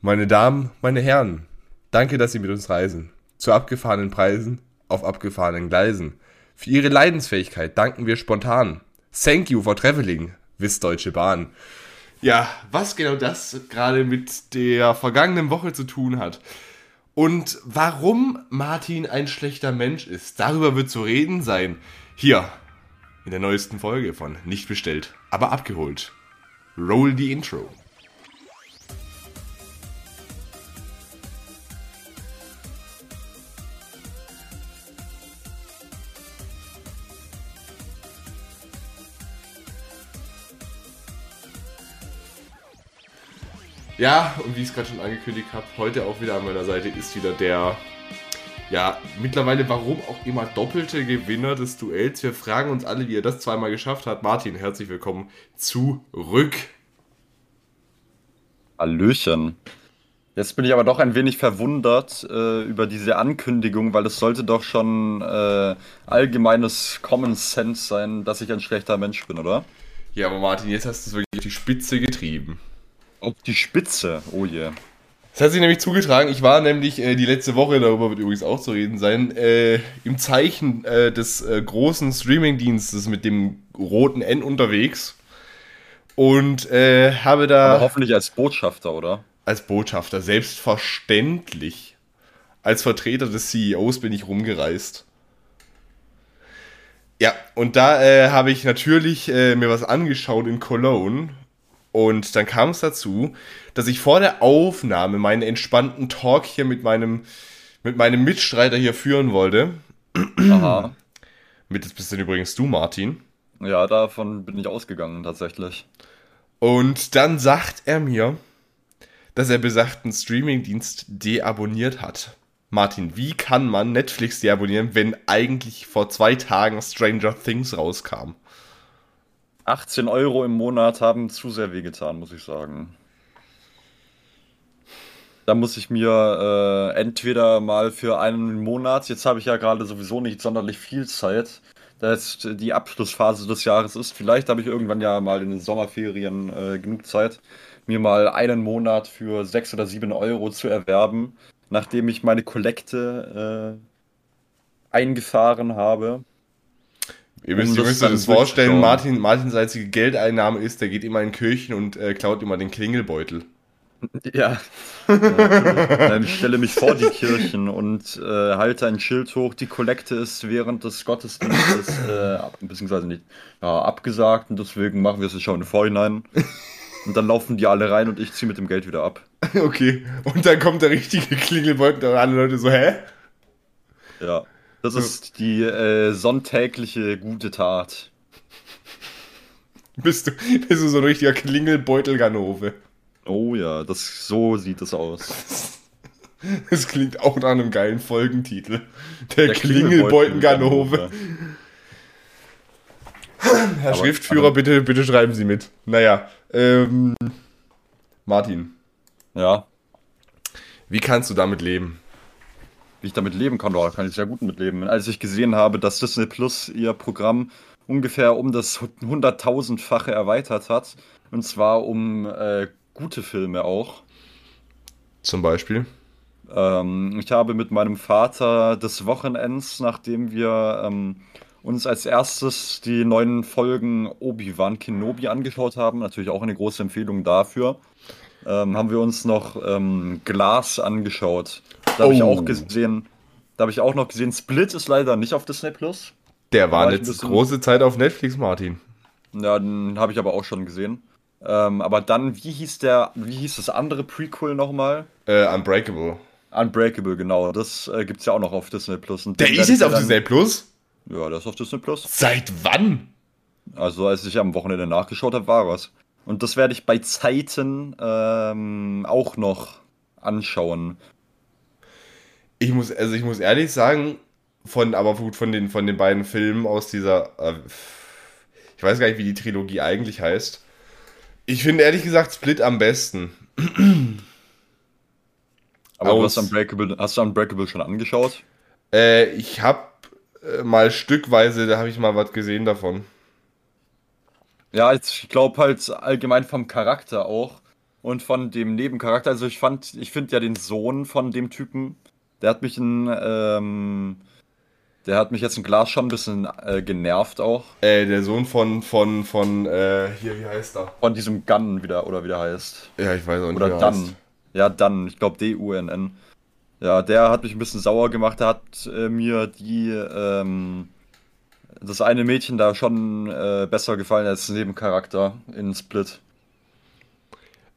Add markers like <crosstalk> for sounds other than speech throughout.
Meine Damen, meine Herren, danke, dass Sie mit uns reisen. Zu abgefahrenen Preisen, auf abgefahrenen Gleisen. Für Ihre Leidensfähigkeit danken wir spontan. Thank you for traveling, Wiss Deutsche Bahn. Ja, was genau das gerade mit der vergangenen Woche zu tun hat und warum Martin ein schlechter Mensch ist, darüber wird zu reden sein. Hier in der neuesten Folge von Nicht bestellt, aber abgeholt. Roll the Intro. Ja, und wie ich es gerade schon angekündigt habe, heute auch wieder an meiner Seite ist wieder der, ja, mittlerweile warum auch immer doppelte Gewinner des Duells. Wir fragen uns alle, wie er das zweimal geschafft hat. Martin, herzlich willkommen zurück. Hallöchen. Jetzt bin ich aber doch ein wenig verwundert äh, über diese Ankündigung, weil es sollte doch schon äh, allgemeines Common Sense sein, dass ich ein schlechter Mensch bin, oder? Ja, aber Martin, jetzt hast du es wirklich auf die Spitze getrieben. Auf die Spitze, oh je. Yeah. Das hat sich nämlich zugetragen. Ich war nämlich äh, die letzte Woche, darüber wird übrigens auch zu reden sein, äh, im Zeichen äh, des äh, großen Streamingdienstes mit dem roten N unterwegs. Und äh, habe da. Aber hoffentlich als Botschafter, oder? Als Botschafter, selbstverständlich. Als Vertreter des CEOs bin ich rumgereist. Ja, und da äh, habe ich natürlich mir was angeschaut in Cologne und dann kam es dazu, dass ich vor der Aufnahme meinen entspannten Talk hier mit meinem, mit meinem Mitstreiter hier führen wollte. Aha. Mit das bist dann übrigens du, Martin. Ja, davon bin ich ausgegangen, tatsächlich. Und dann sagt er mir, dass er besagten Streamingdienst deabonniert hat. Martin, wie kann man Netflix deabonnieren, wenn eigentlich vor zwei Tagen Stranger Things rauskam? 18 Euro im Monat haben zu sehr wehgetan, muss ich sagen. Da muss ich mir äh, entweder mal für einen Monat, jetzt habe ich ja gerade sowieso nicht sonderlich viel Zeit, da jetzt die Abschlussphase des Jahres ist, vielleicht habe ich irgendwann ja mal in den Sommerferien äh, genug Zeit, mir mal einen Monat für 6 oder 7 Euro zu erwerben, nachdem ich meine Kollekte äh, eingefahren habe. Ihr müsst, um ihr müsst euch das vorstellen, Martin, Martins einzige Geldeinnahme ist, der geht immer in Kirchen und äh, klaut immer den Klingelbeutel. Ja. Dann <laughs> stelle mich vor die Kirchen und äh, halte ein Schild hoch. Die Kollekte ist während des Gottesdienstes, äh, beziehungsweise nicht, ja, abgesagt und deswegen machen wir es schon im Vorhinein. Und dann laufen die alle rein und ich ziehe mit dem Geld wieder ab. <laughs> Okay. Und dann kommt der richtige Klingelbeutel und alle Leute so, hä? Ja. Das ist die äh, sonntägliche gute Tat. <laughs> Bist du, bist du so ein richtiger Klingelbeutelganove? Oh ja, das, so sieht es aus. <laughs> Das klingt auch nach einem geilen Folgentitel. Der, Der Klingelbeutelganove. Herr Aber, Schriftführer, aber, bitte, bitte schreiben Sie mit. Naja, ähm, Martin. Ja. Wie kannst du damit leben? Wie ich damit leben kann, da kann ich sehr gut mitleben. Als ich gesehen habe, dass Disney Plus ihr Programm ungefähr um das hunderttausendfache erweitert hat, und zwar um äh, gute Filme auch. Zum Beispiel? Ähm, ich habe mit meinem Vater des Wochenends, nachdem wir ähm, uns als erstes die neuen Folgen Obi-Wan Kenobi angeschaut haben, natürlich auch eine große Empfehlung dafür, ähm, haben wir uns noch ähm, Glas angeschaut. Da habe oh. ich auch gesehen, da habe ich auch noch gesehen, Split ist leider nicht auf Disney Plus. Der war, war eine große Zeit auf Netflix, Martin. Ja, den habe ich aber auch schon gesehen. Ähm, aber dann, wie hieß der, wie hieß das andere Prequel nochmal? Äh, Unbreakable. Unbreakable, genau. Das äh, es ja auch noch auf Disney Plus. Und der ist jetzt auf Disney Plus? Ja, der ist auf Disney Plus. Seit wann? Also, als ich am Wochenende nachgeschaut habe, war was. Und das werde ich bei Zeiten ähm, auch noch anschauen. Ich muss, also ich muss ehrlich sagen, von, aber gut, von den, von den beiden Filmen aus dieser, äh, ich weiß gar nicht, wie die Trilogie eigentlich heißt. Ich finde ehrlich gesagt Split am besten. aber aus, du hast, Unbreakable, hast du Unbreakable schon angeschaut? Äh, ich habe äh, mal stückweise, da habe ich mal was gesehen davon. Ja, ich glaube halt allgemein vom Charakter auch Und von dem Nebencharakter, also ich fand, ich finde ja den Sohn von dem Typen, der hat mich ein, ähm, der hat mich jetzt ein Glas schon ein bisschen äh, genervt auch. Äh, der Sohn von, von, von, äh, hier, wie heißt er? Von diesem Gun wieder, oder wie der heißt. Ja, ich weiß auch nicht, Oder wie er Dunn. heißt. Ja, Dunn, ich glaube D-U-N-N. Ja, der hat mich ein bisschen sauer gemacht. Der hat äh, mir die, ähm, das eine Mädchen da schon äh, besser gefallen als Nebencharakter in Split.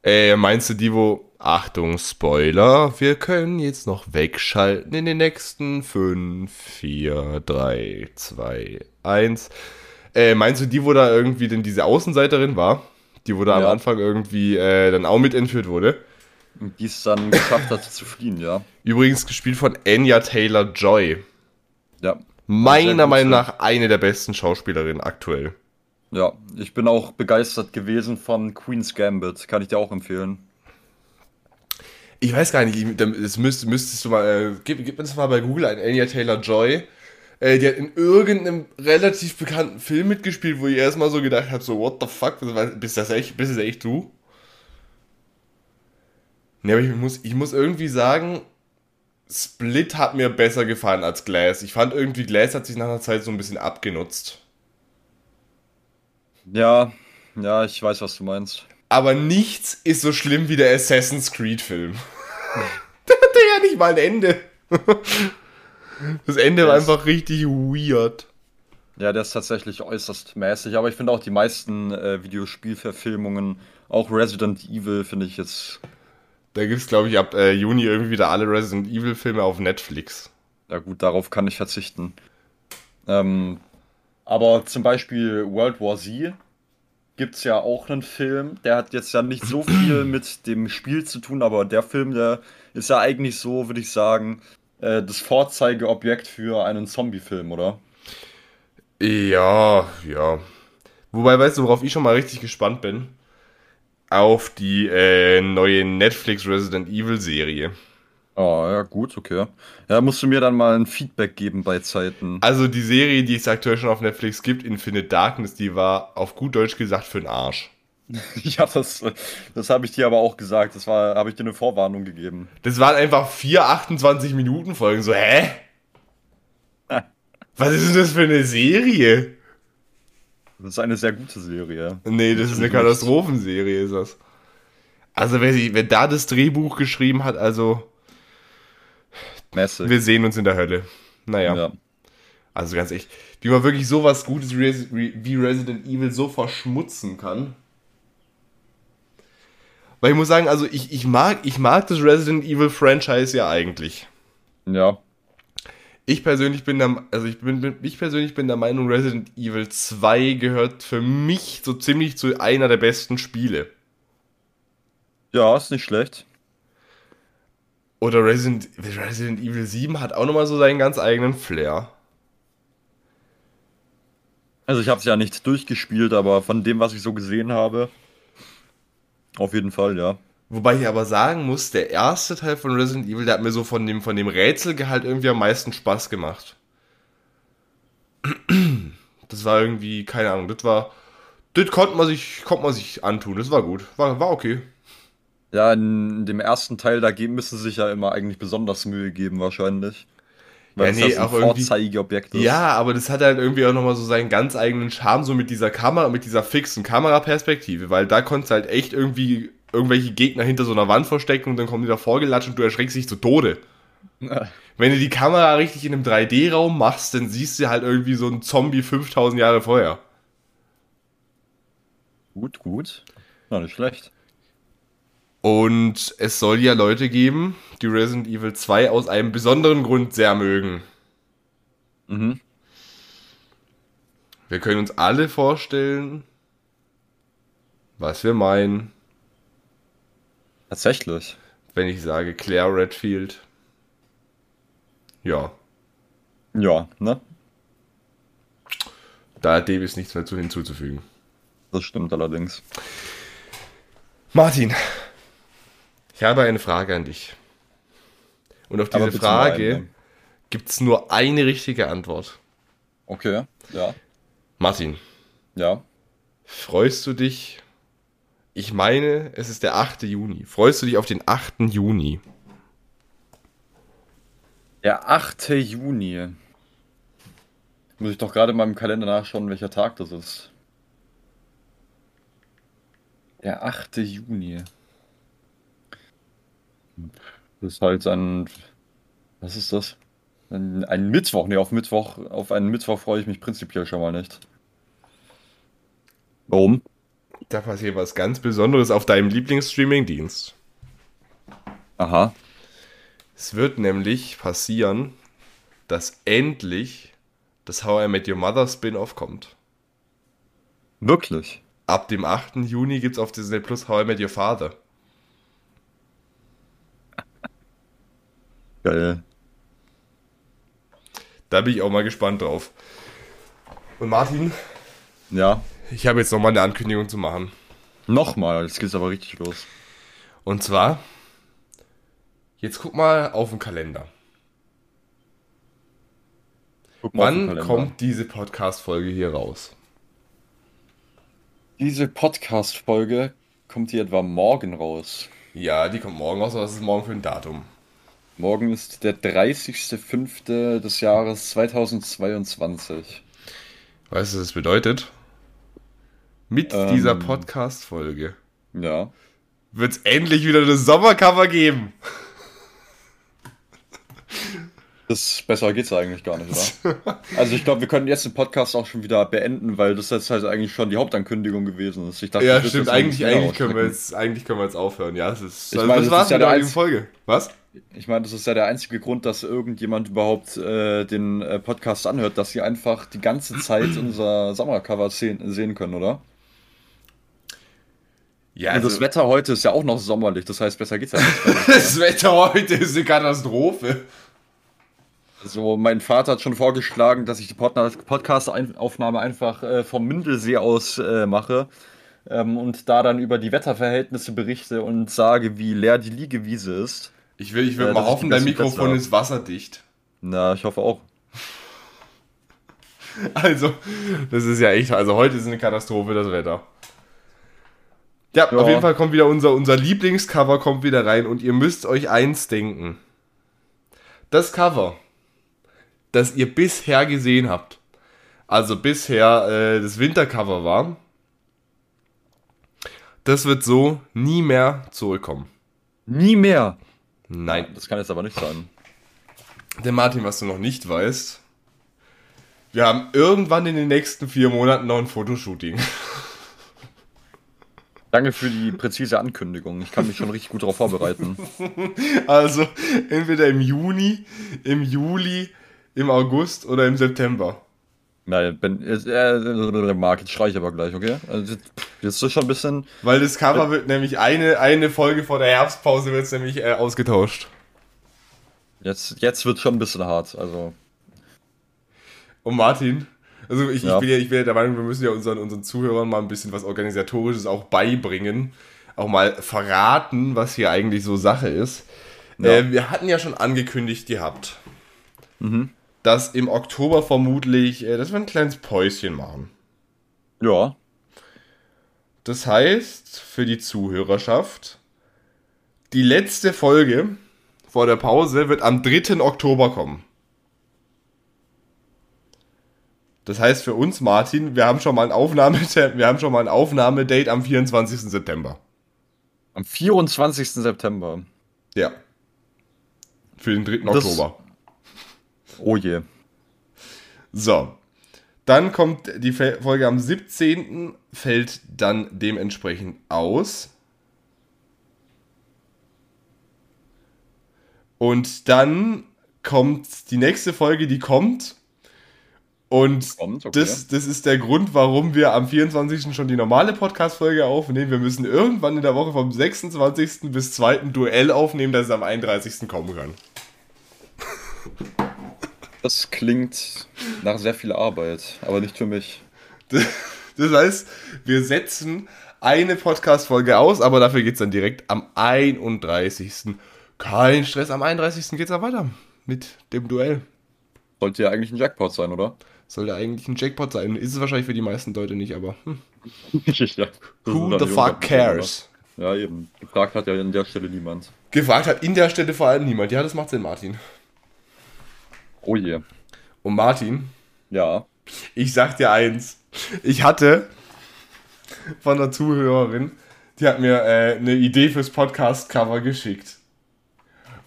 Äh, meinst du die, wo, Achtung, Spoiler, wir können jetzt noch wegschalten in den nächsten 5, 4, 3, 2, 1. Äh, meinst du die, wo da irgendwie denn diese Außenseiterin war? Die, wo da am Ja. Anfang irgendwie äh, dann auch mit entführt wurde? Die es dann geschafft hat zu fliehen, ja. Übrigens gespielt von Anya Taylor-Joy. Ja. Meiner Meinung nach eine der besten Schauspielerinnen aktuell. Ja, ich bin auch begeistert gewesen von Queen's Gambit. Kann ich dir auch empfehlen. Ich weiß gar nicht, ich- das müsst, müsstest du mal, äh, gib, gib uns mal bei Google ein Anya Taylor-Joy. Äh, die hat in irgendeinem relativ bekannten Film mitgespielt, wo ich erstmal so gedacht habe, so, what the fuck, bist das echt, bist das echt du? Ne, aber ich muss, ich muss irgendwie sagen, Split hat mir besser gefallen als Glass. Ich fand irgendwie, Glass hat sich nach einer Zeit so ein bisschen abgenutzt. Ja, ja, ich weiß, was du meinst. Aber nichts ist so schlimm wie der Assassin's Creed-Film. <laughs> der hatte ja nicht mal ein Ende. Das Ende war einfach richtig weird. Ja, der ist tatsächlich äußerst mäßig, aber ich finde auch die meisten äh, Videospielverfilmungen, auch Resident Evil, finde ich jetzt, Da gibt's, glaube ich, ab äh, Juni irgendwie wieder alle Resident Evil-Filme auf Netflix. ja gut, darauf kann ich verzichten. Ähm, aber zum Beispiel World War Z gibt es ja auch einen Film, der hat jetzt ja nicht so viel <clears throat> mit dem Spiel zu tun, aber der Film, der ist ja eigentlich so, würde ich sagen, äh, das Vorzeigeobjekt für einen Zombie-Film, oder? Ja, ja. Wobei, weißt du, worauf ich schon mal richtig gespannt bin? Auf die äh, neue Netflix Resident Evil-Serie. Oh, ja, gut, okay. Ja, musst du mir dann mal ein Feedback geben bei Zeiten. Also die Serie, die es aktuell schon auf Netflix gibt, Infinite Darkness, die war auf gut Deutsch gesagt für den Arsch. <laughs> Ja, das, das habe ich dir aber auch gesagt. Das war, habe ich dir eine Vorwarnung gegeben. Das waren einfach vier 28 Minuten Folgen. So, hä? <laughs> Was ist denn das für eine Serie? Das ist eine sehr gute Serie. Nee, das ist eine Katastrophenserie, ist das. Also, wer, wer da das Drehbuch geschrieben hat, also, Mäßig. wir sehen uns in der Hölle. Naja, Ja. also ganz echt, wie man wirklich sowas Gutes wie Res- wie Resident Evil so verschmutzen kann. Weil ich muss sagen, also ich, ich, mag, ich mag das Resident Evil Franchise ja eigentlich. Ja. Ich persönlich bin der, also ich bin, ich persönlich bin der Meinung, Resident Evil 2 gehört für mich so ziemlich zu einer der besten Spiele. Ja, ist nicht schlecht. Oder Resident, Resident Evil 7 hat auch nochmal so seinen ganz eigenen Flair. Also ich habe es ja nicht durchgespielt, aber von dem, was ich so gesehen habe, auf jeden Fall, ja. Wobei ich aber sagen muss, der erste Teil von Resident Evil, der hat mir so von dem, von dem Rätselgehalt irgendwie am meisten Spaß gemacht. Das war irgendwie, keine Ahnung, das war, das konnte man sich, konnte man sich antun, das war gut, war, war okay. Ja, in dem ersten Teil, da müssen sie sich ja immer eigentlich besonders Mühe geben, wahrscheinlich. Weil Ja, nee, auch irgendwie- Vorzeigeobjekt ist. Ja, aber das hat halt irgendwie auch nochmal so seinen ganz eigenen Charme, so mit dieser Kamera, mit dieser fixen Kameraperspektive, weil da konntest du halt echt irgendwie irgendwelche Gegner hinter so einer Wand verstecken und dann kommen die da vorgelatscht und du erschreckst dich zu Tode. Wenn du die Kamera richtig in einem 3D-Raum machst, dann siehst du halt irgendwie so einen Zombie 5000 Jahre vorher. Gut, gut. Na, nicht schlecht. Und es soll ja Leute geben, die Resident Evil 2 aus einem besonderen Grund sehr mögen. Mhm. Wir können uns alle vorstellen, was wir meinen, Tatsächlich. wenn ich sage Claire Redfield. Ja, Ja, ne? da hat Davis nichts mehr zu hinzuzufügen. Das stimmt allerdings. Martin, ich habe eine Frage an dich. Und auf diese Frage gibt es nur eine richtige Antwort. Okay, ja. Martin, Ja. freust du dich Ich meine, es ist der 8. Juni. Freust du dich auf den 8. Juni? Der 8. Juni. Muss ich doch gerade mal im Kalender nachschauen, welcher Tag das ist. Der 8. Juni. Das ist halt ein. Was ist das? Ein, ein Mittwoch. Ne, auf Mittwoch, auf einen Mittwoch freue ich mich prinzipiell schon mal nicht. Warum? Da passiert was ganz Besonderes auf deinem Lieblingsstreaming-Dienst. Aha. Es wird nämlich passieren, dass endlich das How I Met Your Mother Spin-off kommt. Wirklich? Ab dem 8. Juni gibt es auf Disney Plus How I Met Your Father. Geil. Da bin ich auch mal gespannt drauf. Und Martin, Ja. ich habe jetzt nochmal eine Ankündigung zu machen. Nochmal, jetzt geht's aber richtig los. Und zwar, jetzt guck mal auf den Kalender. Wann Kalender. kommt diese Podcast-Folge hier raus? Diese Podcast-Folge? Kommt die etwa morgen raus? Ja, die kommt morgen raus, aber was ist morgen für ein Datum? Morgen ist der 30.05. des Jahres 2022. Weißt du, was das bedeutet? Mit Ähm. dieser Podcast-Folge Ja. wird es endlich wieder das Sommercover geben. Das besser geht's eigentlich gar nicht, oder? Also ich glaube, wir können jetzt den Podcast auch schon wieder beenden, weil das jetzt halt eigentlich schon die Hauptankündigung gewesen ist. Ich dachte, Ja, stimmt. Eigentlich, eigentlich, können wir jetzt, eigentlich können wir jetzt aufhören. Ja, das ist. Ich also, meine, das das war's ist ja mit der der heutigen einz- Folge. Was? Ich meine, das ist ja der einzige Grund, dass irgendjemand überhaupt äh, den äh, Podcast anhört, dass sie einfach die ganze Zeit unser Sommercover sehen, sehen können, oder? Ja, Und das also, Wetter heute ist ja auch noch sommerlich, das heißt, besser geht's ja nicht. <laughs> das Wetter heute ist eine Katastrophe. Also, mein Vater hat schon vorgeschlagen, dass ich die Pod- Podcast-Aufnahme einfach äh, vom Mündelsee aus äh, mache ähm, und da dann über die Wetterverhältnisse berichte und sage, wie leer die Liegewiese ist. Ich will, ich will Ja, mal hoffen, dein Plätze Mikrofon habe. ist wasserdicht. Na, ich hoffe auch. <laughs> Also, das ist ja echt. Also, heute ist eine Katastrophe, das Wetter. Ja, Ja. auf jeden Fall kommt wieder unser, unser Lieblingscover kommt wieder rein und ihr müsst euch eins denken. Das Cover, das ihr bisher gesehen habt, also bisher äh, das Wintercover war, das wird so nie mehr zurückkommen. Nie mehr. Nein. Das kann jetzt aber nicht sein. Denn Martin, was du noch nicht weißt, wir haben irgendwann in den nächsten vier Monaten noch ein Fotoshooting. Danke für die präzise Ankündigung. Ich kann mich schon richtig gut darauf vorbereiten. <laughs> Also entweder im Juni, im Juli, im August oder im September. Nein, Ben, äh, Marc, jetzt schrei ich aber gleich, okay? Also, jetzt ist schon ein bisschen. Weil das Cover wird nämlich eine, eine Folge vor der Herbstpause wird nämlich äh, ausgetauscht. Jetzt, jetzt wird schon ein bisschen hart. Also, Und Martin, also ich, Ja. ich, bin ja, ich bin ja der Meinung, wir müssen ja unseren, unseren Zuhörern mal ein bisschen was Organisatorisches auch beibringen. Auch mal verraten, was hier eigentlich so Sache ist. Ja. Äh, wir hatten ja schon angekündigt gehabt, dass im Oktober vermutlich, äh, dass wir ein kleines Päuschen machen. ja. Das heißt, für die Zuhörerschaft, die letzte Folge vor der Pause wird am 3. Oktober kommen. Das heißt für uns, Martin, wir haben schon mal ein Aufnahme, <laughs> wir haben schon mal ein Aufnahmedate am 24. September. Am 24. September. Ja. Für den 3. Das- Oktober. Oh je. So. Dann kommt die Folge am 17. fällt dann dementsprechend aus. Und dann kommt die nächste Folge, die kommt. Und Kommt, okay. das, das ist der Grund, warum wir am 24. schon die normale Podcast-Folge aufnehmen. Wir müssen irgendwann in der Woche vom 26. bis 2. Duell aufnehmen, dass es am 31. kommen kann. Das klingt nach sehr viel Arbeit, aber nicht für mich. Das heißt, wir setzen eine Podcast-Folge aus, aber dafür geht es dann direkt am 31. Kein Stress, am 31. geht es dann weiter mit dem Duell. Sollte ja eigentlich ein Jackpot sein, oder? Sollte eigentlich ein Jackpot sein. Ist es wahrscheinlich für die meisten Leute nicht, aber hm. <laughs> ja, who the fuck cares? Ja, eben. Gefragt hat ja an der Stelle niemand. Gefragt hat in der Stelle vor allem niemand. Ja, das macht Sinn, Martin. Oh je. Und Martin, Ja. ich sag dir eins. Ich hatte von einer Zuhörerin, die hat mir äh, eine Idee fürs Podcast-Cover geschickt.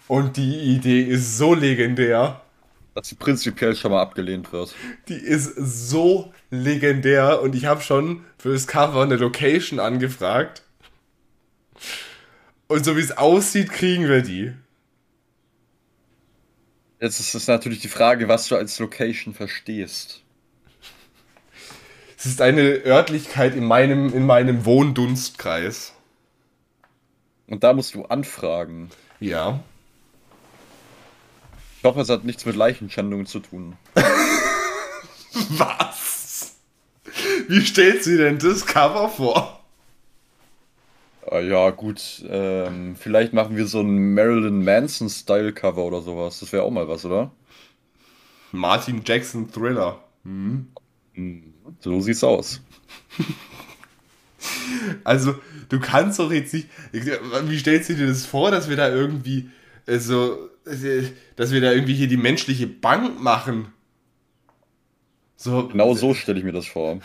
Und die Idee ist so legendär. Dass sie prinzipiell schon mal abgelehnt wird. Die ist so legendär und ich habe schon für das Cover eine Location angefragt. Und so wie es aussieht, kriegen wir die. Jetzt ist es natürlich die Frage, was du als Location verstehst. Es ist eine Örtlichkeit in meinem, in meinem Wohndunstkreis. Und da musst du anfragen. Ja. Ich hoffe, es hat nichts mit Leichenschändungen zu tun. <laughs> Was? Wie stellst du denn das Cover vor? Ah, ja, gut. Ähm, vielleicht machen wir so ein Marilyn Manson-Style-Cover oder sowas. Das wäre auch mal was, oder? Martin Jackson Thriller. So sieht's aus. <laughs> Also, du kannst doch jetzt nicht. Wie stellst du dir das vor, dass wir da irgendwie äh, so. Dass wir da irgendwie hier die menschliche Bank machen? So, Genau so stelle ich mir das vor.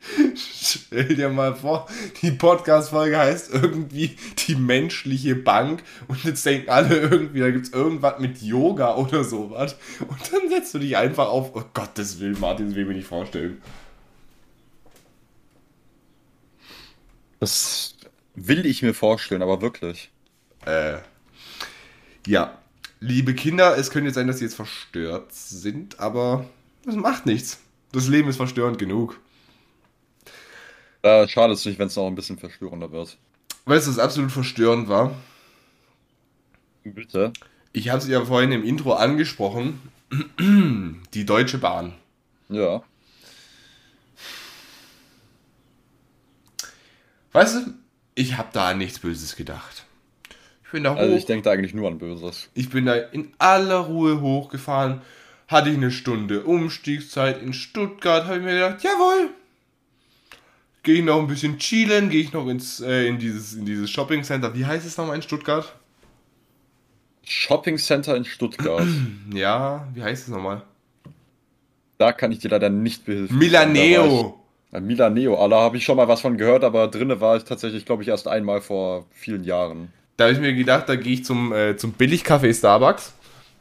<laughs> <laughs> Stell dir mal vor, die Podcast-Folge heißt irgendwie die menschliche Bank und jetzt denken alle irgendwie, da gibt es irgendwas mit Yoga oder sowas. Und dann setzt du dich einfach auf, oh Gottes Willen, Martin, das will ich mir nicht vorstellen. Das will ich mir vorstellen, aber wirklich. Äh, ja, liebe Kinder, es könnte jetzt sein, dass sie jetzt verstört sind, aber das macht nichts. Das Leben ist verstörend genug. Da schadet es nicht, wenn es noch ein bisschen verstörender wird. Weißt du, was absolut verstörend war? Bitte? Ich habe es ja vorhin im Intro angesprochen. <clears throat> Die Deutsche Bahn. Ja. Weißt du, ich habe da an nichts Böses gedacht. Ich bin da hoch. Also ich ich, denke da eigentlich nur an Böses. bin da in aller Ruhe hochgefahren. Hatte ich eine Stunde Umstiegszeit in Stuttgart. Habe ich mir gedacht, jawohl. Gehe ich noch ein bisschen chillen. Gehe ich noch ins, äh, in dieses, in dieses Shopping Center. Wie heißt es nochmal in Stuttgart? Shopping Center in Stuttgart. <clears throat> Ja, wie heißt es nochmal? da kann ich dir leider nicht behilfen. Milaneo. ich- Ja, Milaneo, Alter, habe ich schon mal was von gehört, aber drinne war ich tatsächlich, glaube ich, erst einmal vor vielen Jahren. Da habe ich mir gedacht, da gehe ich zum, äh, zum Billigcafé Starbucks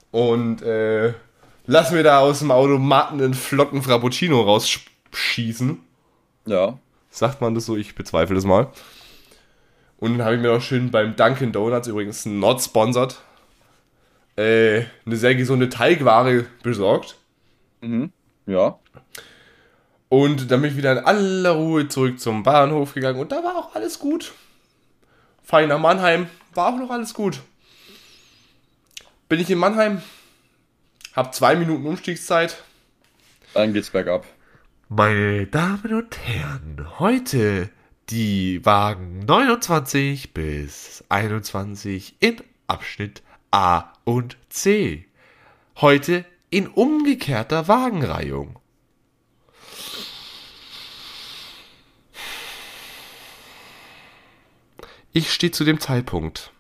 und äh, lass mir da aus dem Automaten einen flotten Frappuccino rausschießen. Ja. Sagt man das so? Ich bezweifle das mal. Und dann habe ich mir auch schön beim Dunkin' Donuts, übrigens not sponsored, äh, eine sehr gesunde Teigware besorgt. Ja. Und dann bin ich wieder in aller Ruhe zurück zum Bahnhof gegangen und da war auch alles gut. Fahr ich nach Mannheim, war auch noch alles gut. Bin ich in Mannheim, hab zwei Minuten Umstiegszeit. Dann geht's bergab. Meine Damen und Herren, heute die Wagen 29 bis 21 in Abschnitt A und C. Heute in umgekehrter Wagenreihung. Ich stehe zu dem Zeitpunkt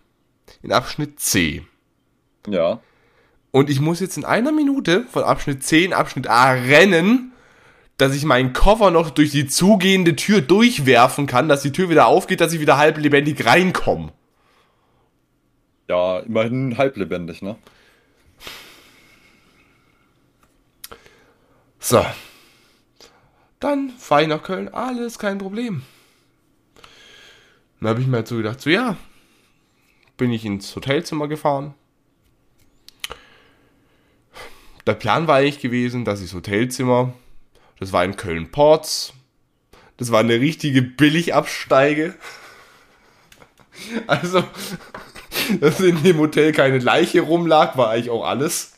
in Abschnitt C. Ja. Und ich muss jetzt in einer Minute von Abschnitt C in Abschnitt A rennen, dass ich meinen Koffer noch durch die zugehende Tür durchwerfen kann, dass die Tür wieder aufgeht, dass ich wieder halb lebendig reinkomme. Ja, immerhin halblebendig, ne? So. Dann fahre ich nach Köln, alles kein Problem. Dann habe ich mir halt so gedacht, so ja, bin ich ins Hotelzimmer gefahren. Der Plan war eigentlich gewesen, dass ich das Hotelzimmer, das war in Köln-Ports, das war eine richtige Billigabsteige. <laughs> Also, dass in dem Hotel keine Leiche rumlag, war eigentlich auch alles.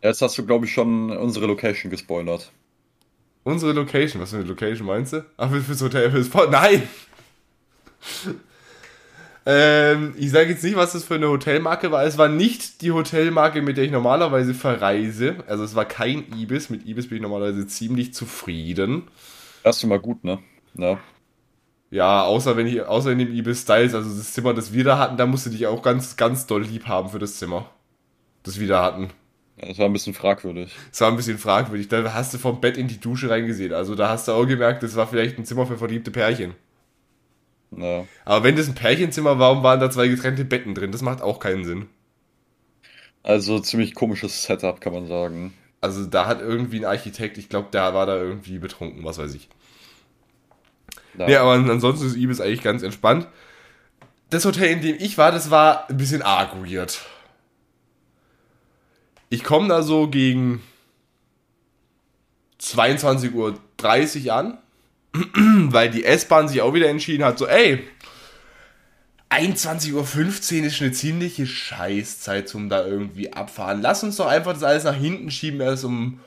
Jetzt hast du, glaube ich, schon unsere Location gespoilert. Unsere Location, was für eine Location meinst du? Ach, für- fürs Hotel, fürs Port. Nein! Ähm, ich sage jetzt nicht, was das für eine Hotelmarke war. Es war nicht die Hotelmarke, mit der ich normalerweise verreise. Also es war kein Ibis. Mit Ibis bin ich normalerweise ziemlich zufrieden. Das ist immer gut, ne? Ja. Ja, außer wenn ich, außer in dem Ibis Styles, also das Zimmer, das wir da hatten, da musst du dich auch ganz, ganz doll lieb haben für das Zimmer. Das wir da hatten. Das war ein bisschen fragwürdig. Das war ein bisschen fragwürdig. Da hast du vom Bett in die Dusche reingesehen. Also da hast du auch gemerkt, das war vielleicht ein Zimmer für verliebte Pärchen. Ja. Aber wenn das ein Pärchenzimmer war, warum waren da zwei getrennte Betten drin? Das macht auch keinen Sinn. Also ziemlich komisches Setup, kann man sagen. Also da hat irgendwie ein Architekt, ich glaube, der war da irgendwie betrunken, was weiß ich. Ja. Ja, aber ansonsten ist Ibis eigentlich ganz entspannt. Das Hotel, in dem ich war, das war ein bisschen arg weird. Ich komme da so gegen 22.30 Uhr an, <clears throat> weil die S-Bahn sich auch wieder entschieden hat, so, ey, 21.15 Uhr ist eine ziemliche Scheißzeit zum da irgendwie abfahren. Lass uns doch einfach das alles nach hinten schieben, erst um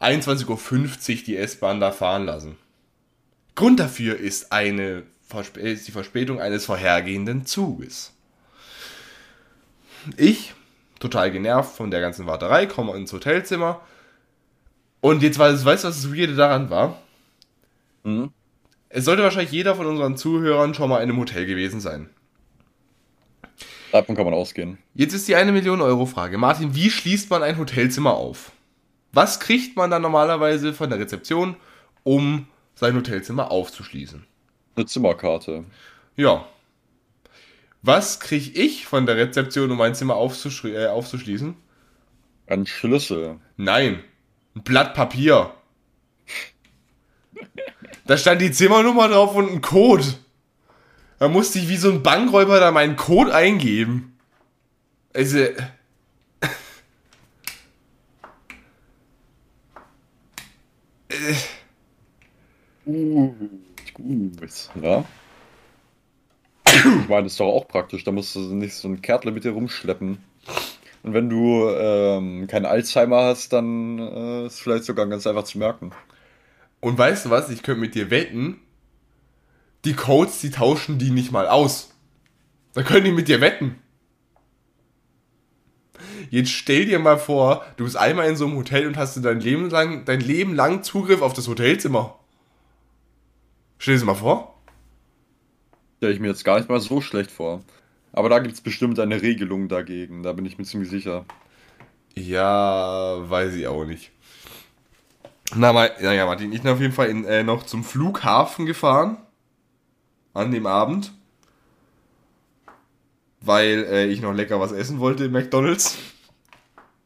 21.50 Uhr die S-Bahn da fahren lassen. Grund dafür ist, eine, Versp- ist die Verspätung eines vorhergehenden Zuges. Ich, total genervt von der ganzen Warterei, komme ins Hotelzimmer. Und jetzt weiß, weißt du, was das Weirde daran war? Mhm. Es sollte wahrscheinlich jeder von unseren Zuhörern schon mal in einem Hotel gewesen sein. Davon kann man ausgehen. Jetzt ist die eine Million Euro Frage. Martin, wie schließt man ein Hotelzimmer auf? Was kriegt man dann normalerweise von der Rezeption, um sein Hotelzimmer aufzuschließen? Eine Zimmerkarte. Ja. Was kriege ich von der Rezeption, um mein Zimmer aufzuschri- äh, aufzuschließen? Ein Schlüssel. Nein. Ein Blatt Papier. Da stand die Zimmernummer drauf und ein Code. Da musste ich wie so ein Bankräuber da meinen Code eingeben. Also. Gut. Ja. Ich meine, das ist doch auch praktisch. Da musst du nicht so ein Kärtle mit dir rumschleppen. Und wenn du ähm, kein Alzheimer hast, dann äh, ist vielleicht sogar ganz einfach zu merken. Und weißt du was? Ich könnte mit dir wetten, die Codes, die tauschen die nicht mal aus. Da können die mit dir wetten. Jetzt stell dir mal vor, du bist einmal in so einem Hotel und hast dein Leben lang, dein Leben lang Zugriff auf das Hotelzimmer. Stell dir das mal vor. Stelle ich mir jetzt gar nicht mal so schlecht vor. Aber da gibt es bestimmt eine Regelung dagegen. Da bin ich mir ziemlich sicher. Ja, weiß ich auch nicht. Na, mal, naja, Martin, ich bin auf jeden Fall in, äh, noch zum Flughafen gefahren. An dem Abend. Weil äh, ich noch lecker was essen wollte im McDonalds.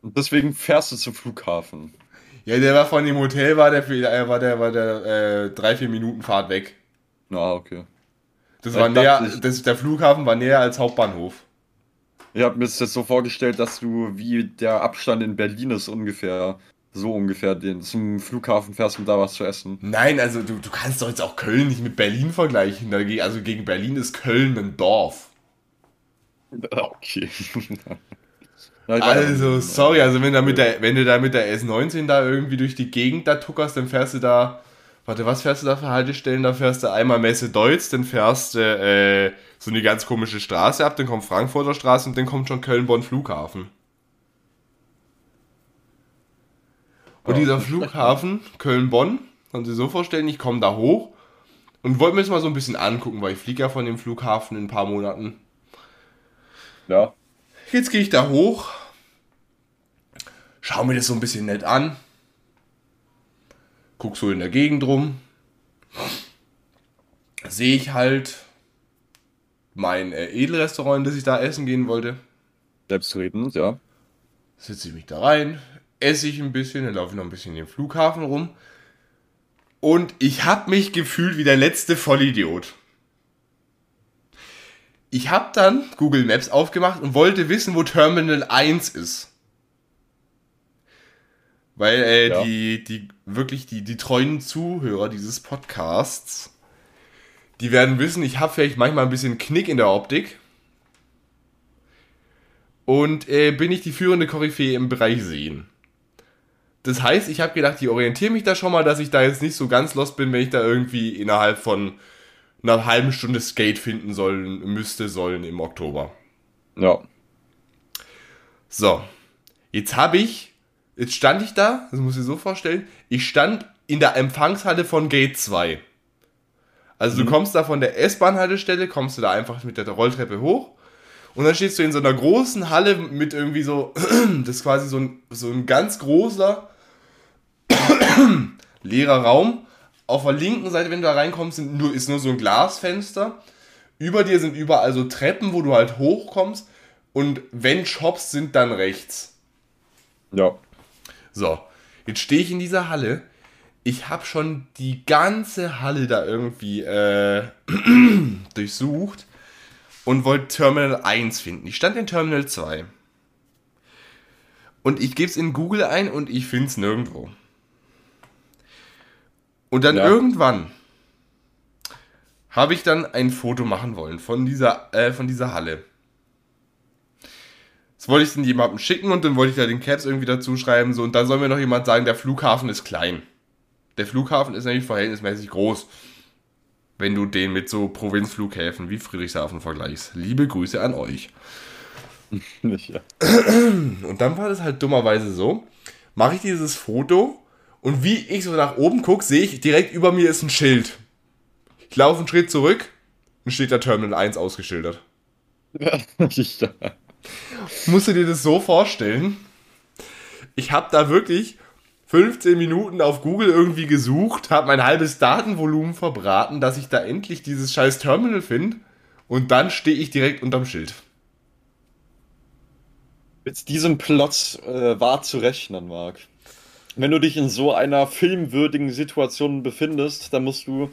Und deswegen fährst du zum Flughafen. Ja, der war von dem Hotel, war der, äh, war der, war der äh, drei, vier Minuten Fahrt weg. Ah, okay. Das Ich war näher, das, der Flughafen war näher als Hauptbahnhof. Ich habe mir das jetzt so vorgestellt, dass du, wie der Abstand in Berlin ist ungefähr, so ungefähr den, zum Flughafen fährst, um da was zu essen. Nein, also du, du kannst doch jetzt auch Köln nicht mit Berlin vergleichen. Also gegen Berlin ist Köln ein Dorf. <laughs> Okay. <laughs> Also, sorry, also wenn, da mit der, wenn du da mit der S19 da irgendwie durch die Gegend da tuckerst, dann fährst du da, warte, was fährst du da für Haltestellen? Da fährst du einmal Messe Deutz, dann fährst du äh, so eine ganz komische Straße ab, dann kommt Frankfurter Straße und dann kommt schon Köln-Bonn Flughafen. Und dieser Flughafen Köln-Bonn, kannst du dir so vorstellen, ich komme da hoch und wollte mir das mal so ein bisschen angucken, weil ich fliege ja von dem Flughafen in ein paar Monaten. Ja. Jetzt gehe ich da hoch, schau mir das so ein bisschen nett an, guck so in der Gegend rum, sehe ich halt mein äh, Edelrestaurant, das ich da essen gehen wollte. Selbstredend, ja. Setze ich mich da rein, esse ich ein bisschen, dann laufe ich noch ein bisschen in den Flughafen rum. Und ich habe mich gefühlt wie der letzte Vollidiot. Ich habe dann Google Maps aufgemacht und wollte wissen, wo Terminal 1 ist. Weil äh, Ja. die, die wirklich die, die treuen Zuhörer dieses Podcasts, die werden wissen, ich habe vielleicht manchmal ein bisschen Knick in der Optik. Und äh, bin ich die führende Koryphäe im Bereich Sehen. Das heißt, ich habe gedacht, ich orientiere mich da schon mal, dass ich da jetzt nicht so ganz lost bin, wenn ich da irgendwie innerhalb von einer halben Stunde Skate finden sollen, müsste sollen im Oktober. Ja. So, jetzt habe ich, jetzt stand ich da, das muss ich so vorstellen, ich stand in der Empfangshalle von Gate 2. Also du kommst da von der S-Bahn-Haltestelle, kommst du da einfach mit der Rolltreppe hoch und dann stehst du in so einer großen Halle mit irgendwie so, <clears throat> das ist quasi so ein, so ein ganz großer <clears throat> leerer Raum. Auf der linken Seite, wenn du da reinkommst, sind nur, ist nur so ein Glasfenster. Über dir sind überall so Treppen, wo du halt hochkommst. Und wenn Shops sind, dann rechts. Ja. So, jetzt stehe ich in dieser Halle. Ich habe schon die ganze Halle da irgendwie äh, <clears throat> durchsucht und wollte Terminal 1 finden. Ich stand in Terminal 2. Und ich gebe es in Google ein und ich finde es nirgendwo. Und dann Ja. irgendwann habe ich dann ein Foto machen wollen von dieser, äh, von dieser Halle. Das wollte ich dann jemandem schicken und dann wollte ich da den Caps irgendwie dazu schreiben. So, und dann soll mir noch jemand sagen, der Flughafen ist klein. Der Flughafen ist nämlich verhältnismäßig groß. Wenn du den mit so Provinzflughäfen wie Friedrichshafen vergleichst. Liebe Grüße an euch. <laughs> Nicht, ja. Und dann war das halt dummerweise so, mache ich dieses Foto und wie ich so nach oben gucke, sehe ich, direkt über mir ist ein Schild. Ich laufe einen Schritt zurück und steht da Terminal 1 ausgeschildert. ja. <laughs> Musst du dir das so vorstellen? Ich habe da wirklich 15 Minuten auf Google irgendwie gesucht, habe mein halbes Datenvolumen verbraten, dass ich da endlich dieses scheiß Terminal finde und dann stehe ich direkt unterm Schild. Mit diesem Plot äh, wahr zu rechnen, Marc. Wenn du dich in so einer filmwürdigen Situation befindest, dann musst du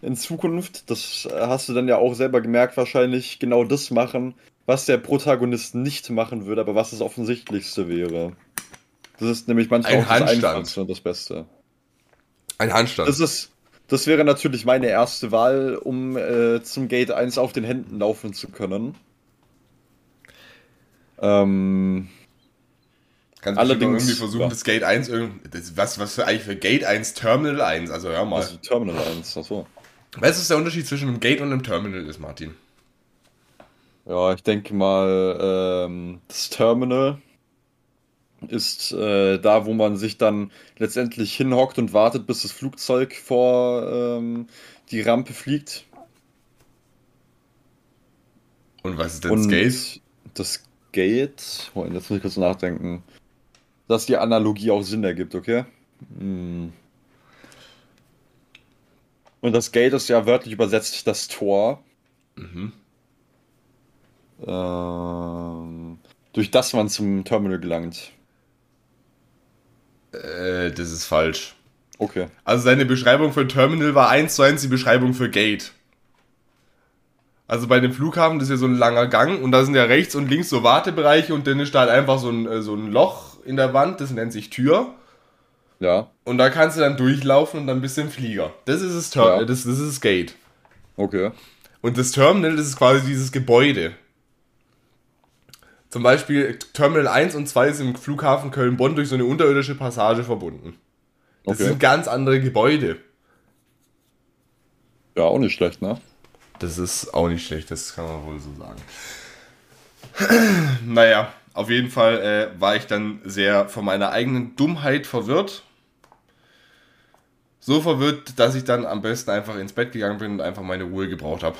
in Zukunft, das hast du dann ja auch selber gemerkt, wahrscheinlich genau das machen, was der Protagonist nicht machen würde, aber was das Offensichtlichste wäre. Das ist nämlich manchmal Ein auch das. Einfachste und das Beste. Ein Handstand. Das ist, das wäre natürlich meine erste Wahl, um äh, zum Gate 1 auf den Händen laufen zu können. Ähm, Kannst Allerdings- irgendwie versuchen, ja. das Gate 1 irgendwie. Das, was, was für eigentlich für Gate 1 Terminal 1? Also hör mal. also Terminal 1, achso. Was der Unterschied zwischen einem Gate und einem Terminal ist, Martin? Ja, ich denke mal, ähm, das Terminal ist äh, da, wo man sich dann letztendlich hinhockt und wartet, bis das Flugzeug vor ähm, die Rampe fliegt. Und was ist denn Und das Gate? das Gate, Moment, jetzt muss ich kurz nachdenken, dass die Analogie auch Sinn ergibt, okay? Hm. Und das Gate ist ja wörtlich übersetzt das Tor. Mhm. Ähm, durch das man zum Terminal gelangt. Äh, das ist falsch. Okay. Also seine Beschreibung für Terminal war eins zu eins die Beschreibung für Gate. Also bei dem Flughafen, das ist ja so ein langer Gang und da sind ja rechts und links so Wartebereiche und dann ist da halt einfach so ein, äh, so ein Loch in der Wand, das nennt sich Tür. Ja, Und da kannst du dann durchlaufen und dann bist du im Flieger. Das ist das, Ter Ja. das, das ist das Gate. okay. Und das Terminal, das ist quasi dieses Gebäude. Zum Beispiel Terminal 1 und 2 ist im Flughafen Köln-Bonn durch so eine unterirdische Passage verbunden. Das Okay. sind ganz andere Gebäude. Ja, auch nicht schlecht, ne? Das ist auch nicht schlecht, das kann man wohl so sagen. <clears throat> naja, auf jeden Fall äh, war ich dann sehr von meiner eigenen Dummheit verwirrt. So verwirrt, dass ich dann am besten einfach ins Bett gegangen bin und einfach meine Ruhe gebraucht habe.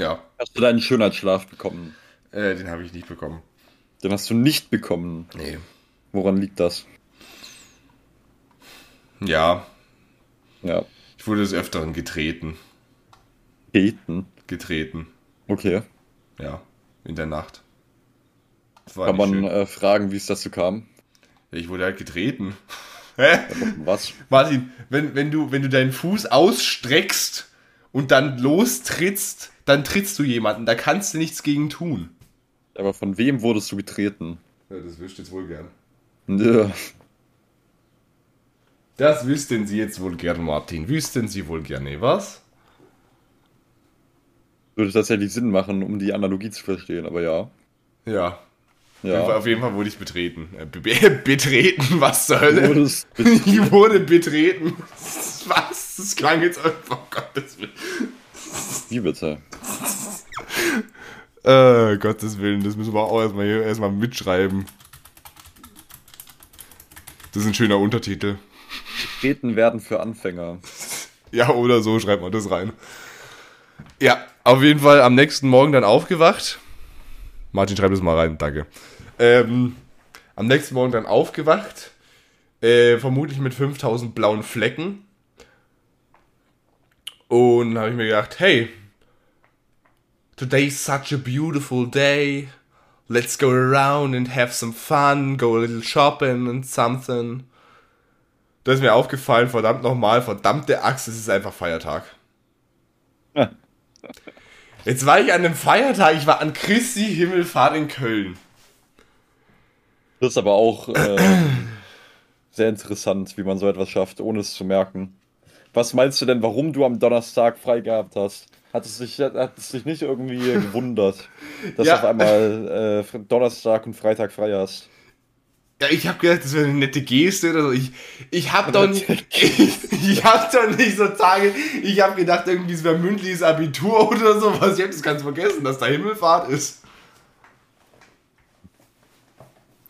Ja, Hast du deinen Schönheitsschlaf bekommen? äh, den habe ich nicht bekommen. Den hast du nicht bekommen. Nee. Woran liegt das? Ja, Ja. ich wurde des Öfteren getreten. Beten. Getreten. Okay. Ja, in der Nacht. Kann man äh, fragen, wie es dazu kam? Ich wurde halt getreten. <laughs> Hä? Was? Martin, wenn, wenn, du, wenn du deinen Fuß ausstreckst und dann lostrittst, dann trittst du jemanden. Da kannst du nichts gegen tun. Aber von wem wurdest du getreten? Ja, das wüsst jetzt wohl gern. Ja. Das wüssten Sie jetzt wohl gern, Martin. Wüssten Sie wohl gerne, was? Würde tatsächlich Sinn machen, um die Analogie zu verstehen, aber ja. Ja. Auf jeden Fall- Ja. Auf jeden Fall wurde ich betreten. Äh, be be <laughs> betreten, was zur Hölle? Wurdest <laughs> Ich wurde betreten. Was Das klang jetzt einfach, oh Gottes Willen. Wie bitte? Äh, Gottes Willen, das müssen wir auch erstmal hier erstmal mitschreiben. Das ist ein schöner Untertitel. Beten werden für Anfänger. <laughs> Ja, oder so, schreibt man das rein. Ja, auf jeden Fall am nächsten Morgen dann aufgewacht. Martin, schreib das mal rein, danke. Ähm, am nächsten Morgen dann aufgewacht. Äh, vermutlich mit 5000 blauen Flecken. Und habe ich mir gedacht, hey, today's such a beautiful day. Let's go around and have some fun, go a little shopping and something. Da ist mir aufgefallen, verdammt nochmal, verdammte Axt, es ist einfach Feiertag. Jetzt war ich an einem Feiertag, ich war an Christi Himmelfahrt in Köln. Das ist aber auch äh, <clears throat> sehr interessant, wie man so etwas schafft, ohne es zu merken. Was meinst du denn, warum du am Donnerstag frei gehabt hast? Hat es dich, hat es dich nicht irgendwie <laughs> gewundert, dass Ja. du auf einmal äh, Donnerstag und Freitag frei hast? Ja, ich habe gedacht, das wäre eine nette Geste oder so. Ich, ich habe doch nicht, <laughs> ich, ich hab doch nicht so Tage, ich habe gedacht, irgendwie es wäre mündliches Abitur <laughs> oder sowas. Ich habe das ganz vergessen, dass da Himmelfahrt ist.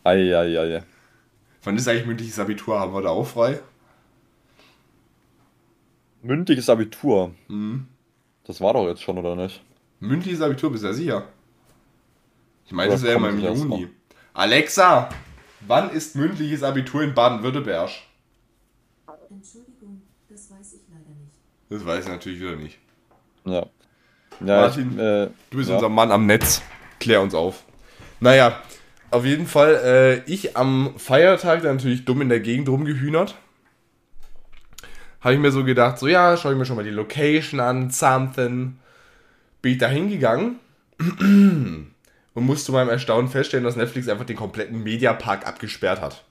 Eieiei. Wann ist eigentlich mündliches Abitur? Haben wir da auch frei? Mündliches Abitur. Das war doch jetzt schon, oder nicht? Mündliches Abitur, bist du ja sicher? Ich meine, das wäre immer im Juni. Alexa, wann ist mündliches Abitur in Baden-Württemberg? Entschuldigung, das weiß ich leider nicht. Das weiß ich natürlich wieder nicht. Ja. Ja, Martin, ich, äh, Du bist ja. unser Mann am Netz. Klär uns auf. Naja, auf jeden Fall, äh, ich am Feiertag dann natürlich dumm in der Gegend rumgehühnert. Habe ich mir so gedacht, so ja, schaue ich mir schon mal die Location an, something. Bin ich da hingegangen <clears throat> und musste zu meinem Erstaunen feststellen, dass Netflix einfach den kompletten Mediapark abgesperrt hat.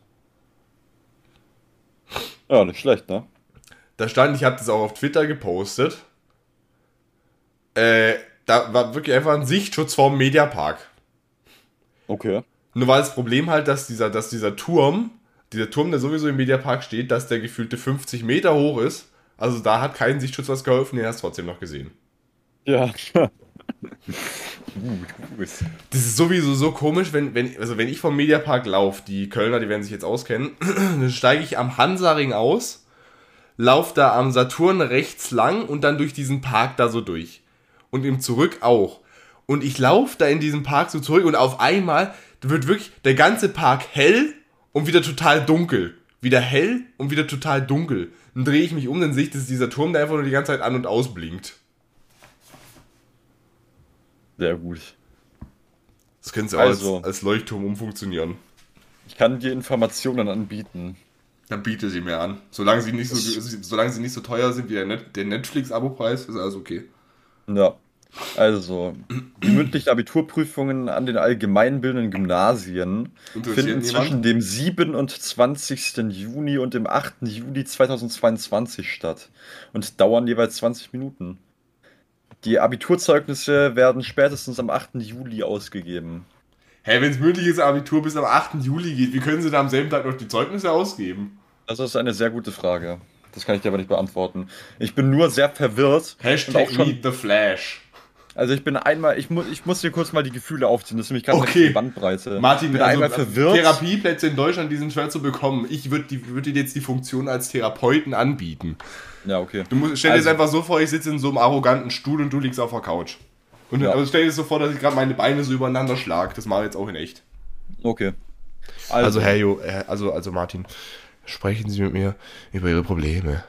Ja, nicht schlecht, ne? Da stand, ich habe das auch auf Twitter gepostet. Äh, da war wirklich einfach ein Sichtschutz vorm Mediapark. Okay. Nur war das Problem halt, dass dieser, dass dieser Turm, dieser Turm, der sowieso im Mediapark steht, dass der gefühlte 50 Meter hoch ist. Also da hat kein Sichtschutz was geholfen, den hast du trotzdem noch gesehen. Ja. <laughs> gut, gut. Das ist sowieso so komisch, wenn, wenn, also wenn ich vom Mediapark laufe, die Kölner, die werden sich jetzt auskennen, <clears throat> dann steige ich am Hansaring aus, laufe da am Saturn rechts lang und dann durch diesen Park da so durch. Und im Zurück auch. Und ich laufe da in diesem Park so zurück und auf einmal wird wirklich der ganze Park hell und wieder total dunkel. Wieder hell und wieder total dunkel. Dann drehe ich mich um, dann sehe ich, dass dieser Turm da einfach nur die ganze Zeit an und aus blinkt. Sehr gut. Das könnte auch Also. als, als Leuchtturm umfunktionieren. Ich kann dir Informationen anbieten. Dann biete sie mir an. Solange sie nicht so, solange sie nicht so teuer sind wie der, Net, der Netflix-Abo-Preis, ist alles okay. Ja. Also, die mündlichen Abiturprüfungen an den allgemeinbildenden Gymnasien finden zwischen dem 27. Juni und dem 8. Juli 2022 statt und dauern jeweils 20 Minuten. Die Abiturzeugnisse werden spätestens am 8. Juli ausgegeben. Hä, wenn es mündliches Abitur bis am 8. Juli geht, wie können sie da am selben Tag noch die Zeugnisse ausgeben? Das ist eine sehr gute Frage. Das kann ich dir aber nicht beantworten. Ich bin nur sehr verwirrt. Hashtag Meet the Flash. Also ich bin einmal, ich, mu ich muss dir kurz mal die Gefühle aufziehen. Das ist nämlich ganz Okay. die Bandbreite. Martin, bin also, einmal verwirrt. Therapieplätze in Deutschland, die sind schwer zu bekommen. Ich würde würd dir jetzt die Funktion als Therapeuten anbieten. Ja, okay. Du musst, stell dir Also- das einfach so vor, ich sitze in so einem arroganten Stuhl und du liegst auf der Couch. Und Ja. also stell dir so vor, dass ich gerade meine Beine so übereinander schlage. Das mache ich jetzt auch in echt. Okay. Also, Herr Jo, also, also Martin, sprechen Sie mit mir über Ihre Probleme.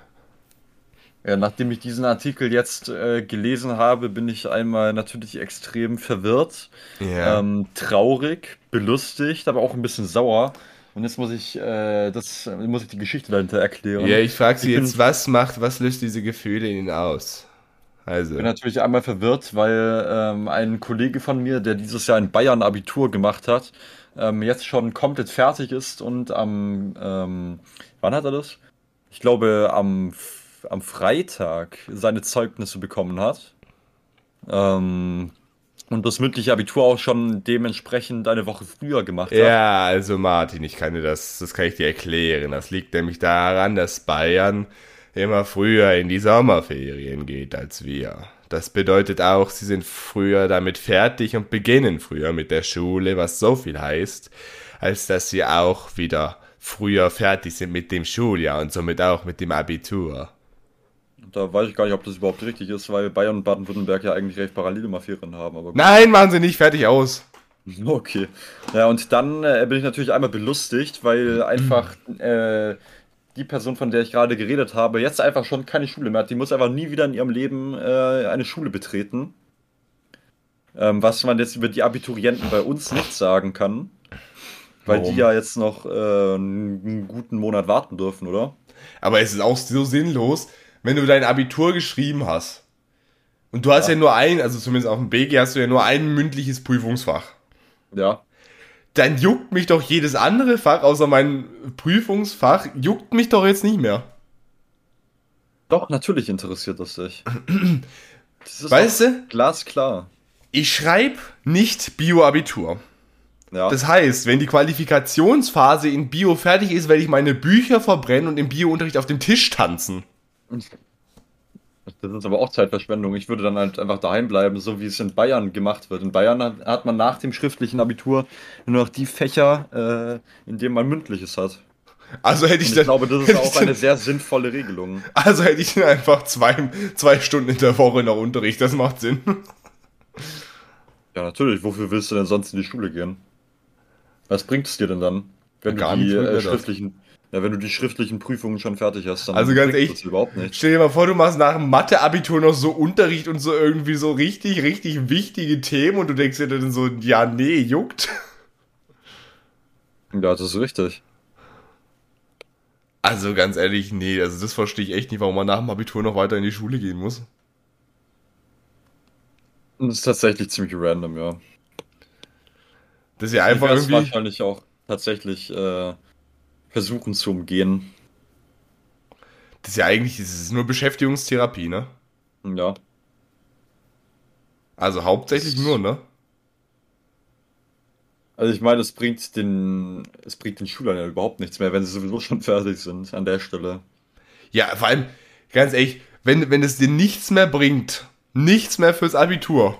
Ja, nachdem ich diesen Artikel jetzt äh, gelesen habe, bin ich einmal natürlich extrem verwirrt, Ja. ähm, traurig, belustigt, aber auch ein bisschen sauer. Und jetzt muss ich, äh, das, muss ich die Geschichte dahinter erklären. Ja, ich frage Sie Ich bin- jetzt, was macht, was löst diese Gefühle in Ihnen aus? Also, Ich bin natürlich einmal verwirrt, weil ähm, ein Kollege von mir, der dieses Jahr in Bayern Abitur gemacht hat, ähm, jetzt schon komplett fertig ist und am, ähm, wann hat er das? Ich glaube, am, am Freitag seine Zeugnisse bekommen hat. Ähm, und das mündliche Abitur auch schon dementsprechend eine Woche früher gemacht hat. ja, also Martin, ich kann dir das, das kann ich dir erklären. Das liegt nämlich daran, dass Bayern immer früher in die Sommerferien geht als wir. Das bedeutet auch, sie sind früher damit fertig und beginnen früher mit der Schule, was so viel heißt, als dass sie auch wieder früher fertig sind mit dem Schuljahr und somit auch mit dem Abitur. Da weiß ich gar nicht, ob das überhaupt richtig ist, weil Bayern und Baden-Württemberg ja eigentlich recht parallel immer Ferien haben. Aber gut. Nein, machen sie nicht fertig aus. <laughs> Okay. Ja, und dann äh, bin ich natürlich einmal belustigt, weil einfach äh, die Person, von der ich gerade geredet habe, jetzt einfach schon keine Schule mehr hat. Die muss einfach nie wieder in ihrem Leben äh, eine Schule betreten. Ähm, was man jetzt über die Abiturienten bei uns nicht sagen kann. Weil Warum? die ja jetzt noch äh, einen guten Monat warten dürfen, oder? Aber es ist auch so sinnlos, wenn du dein Abitur geschrieben hast. Und du hast ja, nur ein, also zumindest auf dem BG hast du ja nur ein mündliches Prüfungsfach. Ja. Dann juckt mich doch jedes andere Fach, außer mein Prüfungsfach, juckt mich doch jetzt nicht mehr. Doch, natürlich interessiert das dich. <clears throat> Das Weißt du? Glasklar. Ich schreibe nicht Bio-Abitur. Ja. Das heißt, wenn die Qualifikationsphase in Bio fertig ist, werde ich meine Bücher verbrennen und im Bio-Unterricht auf dem Tisch tanzen. Das ist aber auch Zeitverschwendung. Ich würde dann halt einfach daheim bleiben, so wie es in Bayern gemacht wird. In Bayern hat, man nach dem schriftlichen Abitur nur noch die Fächer, äh, in denen man mündliches hat. Also hätte ich ich dann, glaube, das ist auch eine sehr sinnvolle Regelung. Also hätte ich dann einfach zwei, zwei Stunden in der Woche noch Unterricht, das macht Sinn. Ja, natürlich. Wofür willst du denn sonst in die Schule gehen? Was bringt es dir denn dann, wenn Gar du die äh, schriftlichen, ja, wenn du die schriftlichen Prüfungen schon fertig hast? Dann Also ganz ehrlich, das überhaupt nicht. Stell dir mal vor, du machst nach dem Mathe-Abitur noch so Unterricht und so irgendwie so richtig, richtig wichtige Themen und du denkst dir dann so, ja, nee, juckt. Ja, das ist richtig. Also ganz ehrlich, nee, also das verstehe ich echt nicht, warum man nach dem Abitur noch weiter in die Schule gehen muss. Das ist tatsächlich ziemlich random, ja. Das ist ja einfach werde es irgendwie. wahrscheinlich auch tatsächlich äh, versuchen zu umgehen. Das ist ja eigentlich, das ist nur Beschäftigungstherapie, ne? Ja. Also hauptsächlich nur, ne? Also ich meine, es bringt den, es bringt den Schülern ja überhaupt nichts mehr, wenn sie sowieso schon fertig sind an der Stelle. Ja, vor allem, ganz ehrlich, wenn, wenn es dir nichts mehr bringt, nichts mehr fürs Abitur,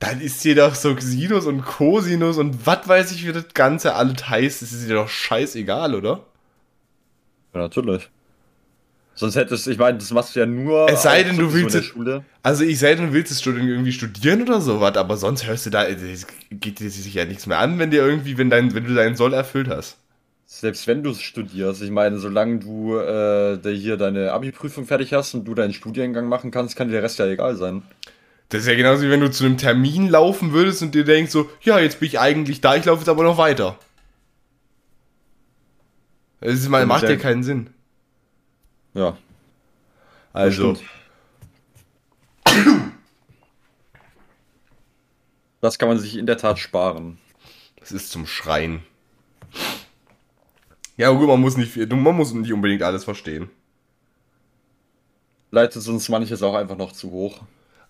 dann ist dir doch so Sinus und Cosinus und was weiß ich, wie das Ganze alles heißt, das ist dir doch scheißegal, oder? Ja, natürlich. Sonst hättest, ich meine, das machst du ja nur. Es sei denn, du willst Schule. Also ich sei denn, du willst es studi- irgendwie studieren oder sowas, aber sonst hörst du da, es geht dir sich ja nichts mehr an, wenn dir irgendwie, wenn dein, wenn du deinen Soll erfüllt hast. Selbst wenn du es studierst, ich meine, solange du äh, hier deine Abi-Prüfung fertig hast und du deinen Studiengang machen kannst, kann dir der Rest ja egal sein. Das ist ja genauso wie wenn du zu einem Termin laufen würdest und dir denkst so, ja, jetzt bin ich eigentlich da, ich laufe jetzt aber noch weiter. Das ist mal, macht ja keinen Sinn. Ja. Also. Das kann man sich in der Tat sparen. das ist zum Schreien. Ja, gut, man muss nicht, viel- man muss nicht unbedingt alles verstehen. Leitet uns manches auch einfach noch zu hoch.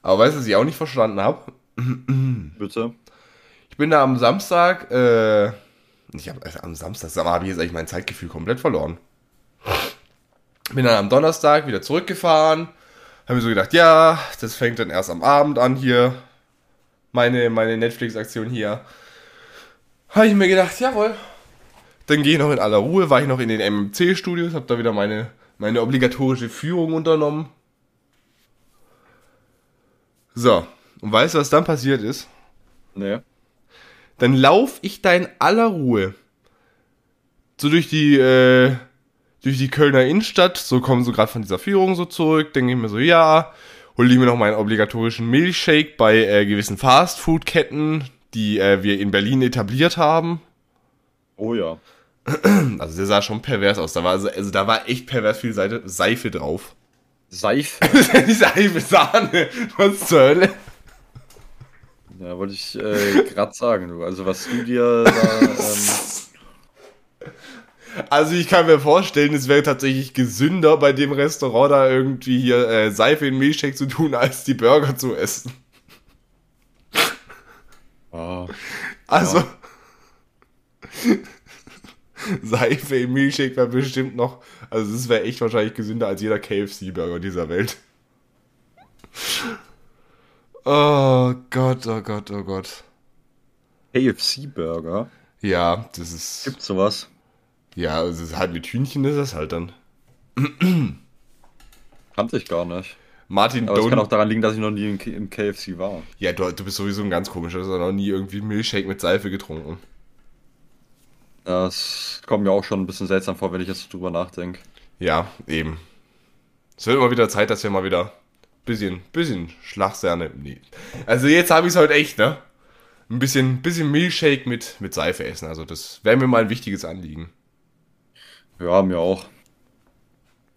Aber weißt du, was ich auch nicht verstanden habe? Bitte. Ich bin da am Samstag, äh, ich hab, also am Samstag, sag mal, habe ich jetzt eigentlich mein Zeitgefühl komplett verloren. Bin dann am Donnerstag wieder zurückgefahren, habe mir so gedacht, ja, das fängt dann erst am Abend an hier, meine, meine Netflix-Aktion hier. Habe ich mir gedacht, jawohl. Dann gehe ich noch in aller Ruhe, war ich noch in den MMC-Studios, habe da wieder meine, meine obligatorische Führung unternommen. So, und weißt du, was dann passiert ist? Nee. dann lauf ich da in aller Ruhe so durch die äh, durch die Kölner Innenstadt, so kommen so gerade von dieser Führung so zurück, denke ich mir so, ja, hole ich mir noch meinen obligatorischen Milchshake bei äh, gewissen Fastfood-Ketten, die äh, wir in Berlin etabliert haben. Oh ja. Also der sah schon pervers aus, da war also, also da war echt pervers viel Seite, Seife drauf. Seife. <laughs> Seife, Sahne, was zur Hölle? Ja, wollte ich äh, gerade sagen, du. Also was du dir da. Ähm, Also ich kann mir vorstellen, es wäre tatsächlich gesünder, bei dem Restaurant da irgendwie hier äh, Seife in Milchshake zu tun, als die Burger zu essen. ah, Also <laughs> Seife im Milchshake wäre bestimmt noch, also das wäre echt wahrscheinlich gesünder als jeder KFC-Burger dieser Welt. Oh Gott, oh Gott, oh Gott. KFC-Burger. Ja, das ist, Gibt's sowas? ja, es ist halt mit Hühnchen ist das halt dann. Kannte ich gar nicht. Martin, Aber es kann auch daran liegen, dass ich noch nie im KFC war. ja, du, du bist sowieso ein ganz komischer, du hast noch nie irgendwie Milchshake mit Seife getrunken. Das kommt mir auch schon ein bisschen seltsam vor, wenn ich jetzt drüber nachdenke. Ja, eben. Es wird immer wieder Zeit, dass wir mal wieder bisschen, bisschen Schlagserne. Nee. Also jetzt habe ich es heute echt, ne? Ein bisschen, bisschen Milchshake mit, mit Seife essen. Also das wäre mir mal ein wichtiges Anliegen. Ja, mir auch.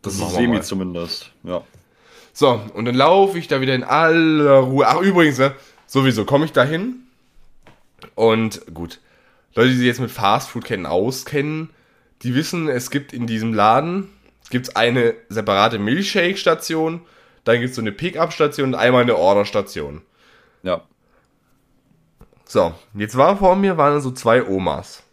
Das machen wir Semi mal. zumindest. Ja. So, und dann laufe ich da wieder in aller Ruhe. Ach, übrigens, ne? Sowieso komme ich da hin. Und gut. Leute, die sich jetzt mit Fastfood-Ketten auskennen, die wissen, es gibt in diesem Laden gibt's eine separate Milchshake-Station, dann gibt es so eine Pick-up-Station und einmal eine Order-Station. Ja. So, jetzt war vor mir waren so zwei Omas.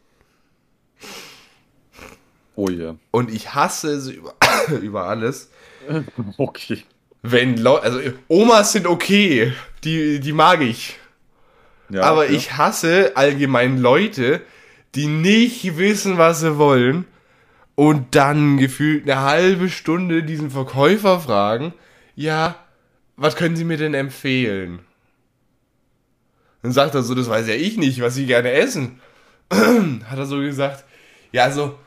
Oh je. Und ich hasse es über, <coughs> über alles. <laughs> Okay. Wenn Leute, also Omas sind okay, die, die mag ich. Ja, Aber okay. ich hasse allgemein Leute, die nicht wissen, was sie wollen und dann gefühlt eine halbe Stunde diesen Verkäufer fragen, ja, was können Sie mir denn empfehlen? Dann sagt er so, das weiß ja ich nicht, was Sie gerne essen. <clears throat> Hat er so gesagt, ja, also,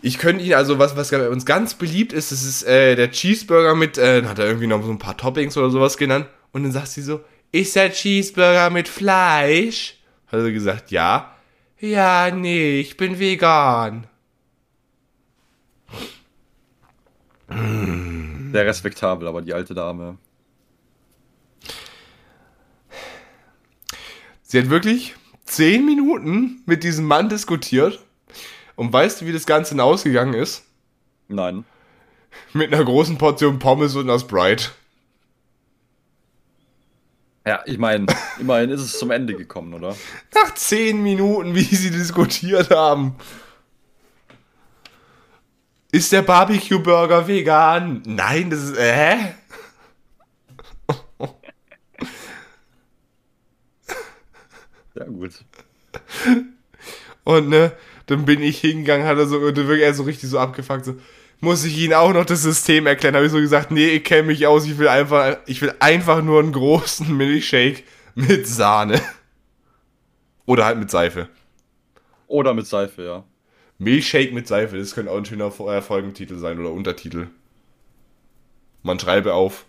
ich könnte Ihnen, also was, was uns ganz beliebt ist, das ist äh, der Cheeseburger mit, äh, dann hat er irgendwie noch so ein paar Toppings oder sowas genannt. Und dann sagt sie so, ist der Cheeseburger mit Fleisch? Hat er gesagt, ja. Ja, nee, ich bin vegan. Sehr respektabel, aber die alte Dame. Sie hat wirklich zehn Minuten mit diesem Mann diskutiert. Und weißt du, wie das Ganze ausgegangen ist? Nein. Mit einer großen Portion Pommes und einer Sprite. Ja, ich meine, immerhin ist es zum Ende gekommen, oder? Nach zehn Minuten, wie sie diskutiert haben. Ist der Barbecue-Burger vegan? Nein, das ist. Hä? Ja, gut. Und ne, dann bin ich hingegangen, hat er so, dann wirklich er so richtig so abgefuckt, so, muss ich Ihnen auch noch das System erklären? Habe ich so gesagt, nee, ich kenne mich aus, ich will einfach, ich will einfach nur einen großen Milchshake mit Sahne. Oder halt mit Seife. Oder mit Seife, ja. Milchshake mit Seife, das könnte auch ein schöner äh, Folgentitel sein oder Untertitel. Man schreibe auf.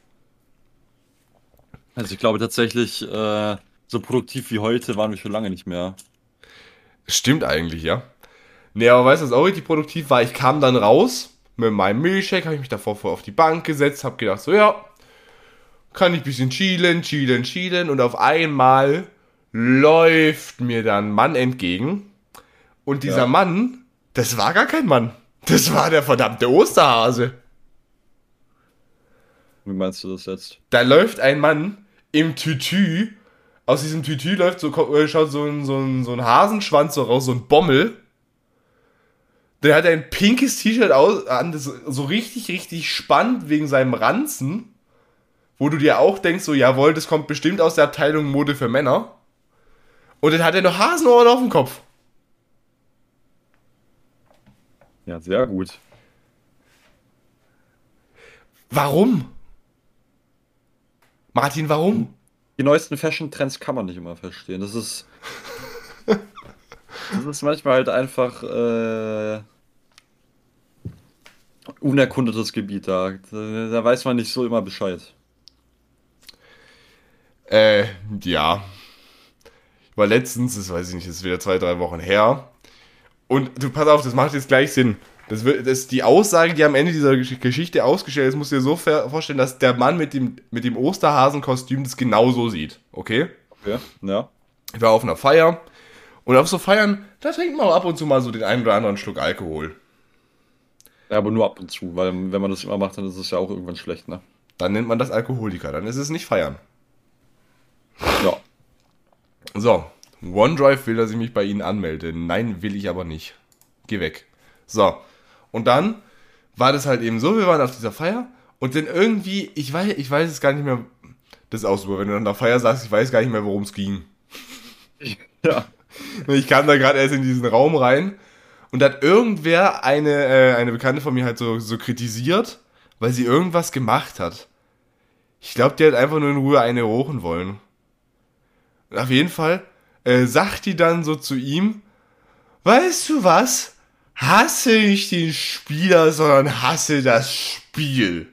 Also ich glaube tatsächlich, äh, so produktiv wie heute waren wir schon lange nicht mehr. Stimmt eigentlich, ja. Nee, aber weißt du, was auch richtig produktiv war? Ich kam dann raus mit meinem Milchshake, habe ich mich davor vor auf die Bank gesetzt, habe gedacht, so ja, kann ich ein bisschen chillen, chillen, chillen und auf einmal läuft mir dann ein Mann entgegen und dieser Ja. Mann, das war gar kein Mann, das war der verdammte Osterhase. Wie meinst du das jetzt? Da läuft ein Mann im Tütü. Aus diesem Tütü läuft so, äh, schaut so ein, so, ein, so ein Hasenschwanz so raus, so ein Bommel. Der hat ein pinkes T-Shirt an, das so richtig, richtig spannend wegen seinem Ranzen. Wo du dir auch denkst, so, jawohl, das kommt bestimmt aus der Abteilung Mode für Männer. Und dann hat er noch Hasenohren auf dem Kopf. Ja, sehr gut. Warum? Martin, warum? Die neuesten Fashion-Trends kann man nicht immer verstehen. Das ist. <laughs> das ist manchmal halt einfach äh, unerkundetes Gebiet da. da. Weiß man nicht so immer Bescheid. Äh, ja. Ich war letztens, das weiß ich nicht, das ist wieder zwei, drei Wochen her. Und du, pass auf, das macht jetzt gleich Sinn. Das, wird, das ist die Aussage, die am Ende dieser Gesch- Geschichte ausgestellt ist, musst du dir so vorstellen, dass der Mann mit dem, mit dem Osterhasenkostüm das genauso sieht. Okay? Okay? Ja. Ich war auf einer Feier. Und auf so Feiern, da trinkt man auch ab und zu mal so den einen oder anderen Schluck Alkohol. ja. Aber nur ab und zu, weil wenn man das immer macht, dann ist es ja auch irgendwann schlecht, ne? Dann nennt man das Alkoholiker, dann ist es nicht feiern. Ja. So, OneDrive will, dass ich mich bei Ihnen anmelde. Nein, will ich aber nicht. geh weg. So. Und dann war das halt eben so, wir waren auf dieser Feier und dann irgendwie, ich weiß, ich weiß es gar nicht mehr, das ist auch super, wenn du an der Feier sagst, ich weiß gar nicht mehr, worum es ging. <laughs> Ja. Ich kam da gerade erst in diesen Raum rein und da hat irgendwer eine, äh, eine Bekannte von mir halt so, so kritisiert, weil sie irgendwas gemacht hat. Ich glaube, die hat einfach nur in Ruhe eine rochen wollen. Und auf jeden Fall äh, sagt die dann so zu ihm, weißt du was? Hasse nicht den Spieler, sondern hasse das Spiel.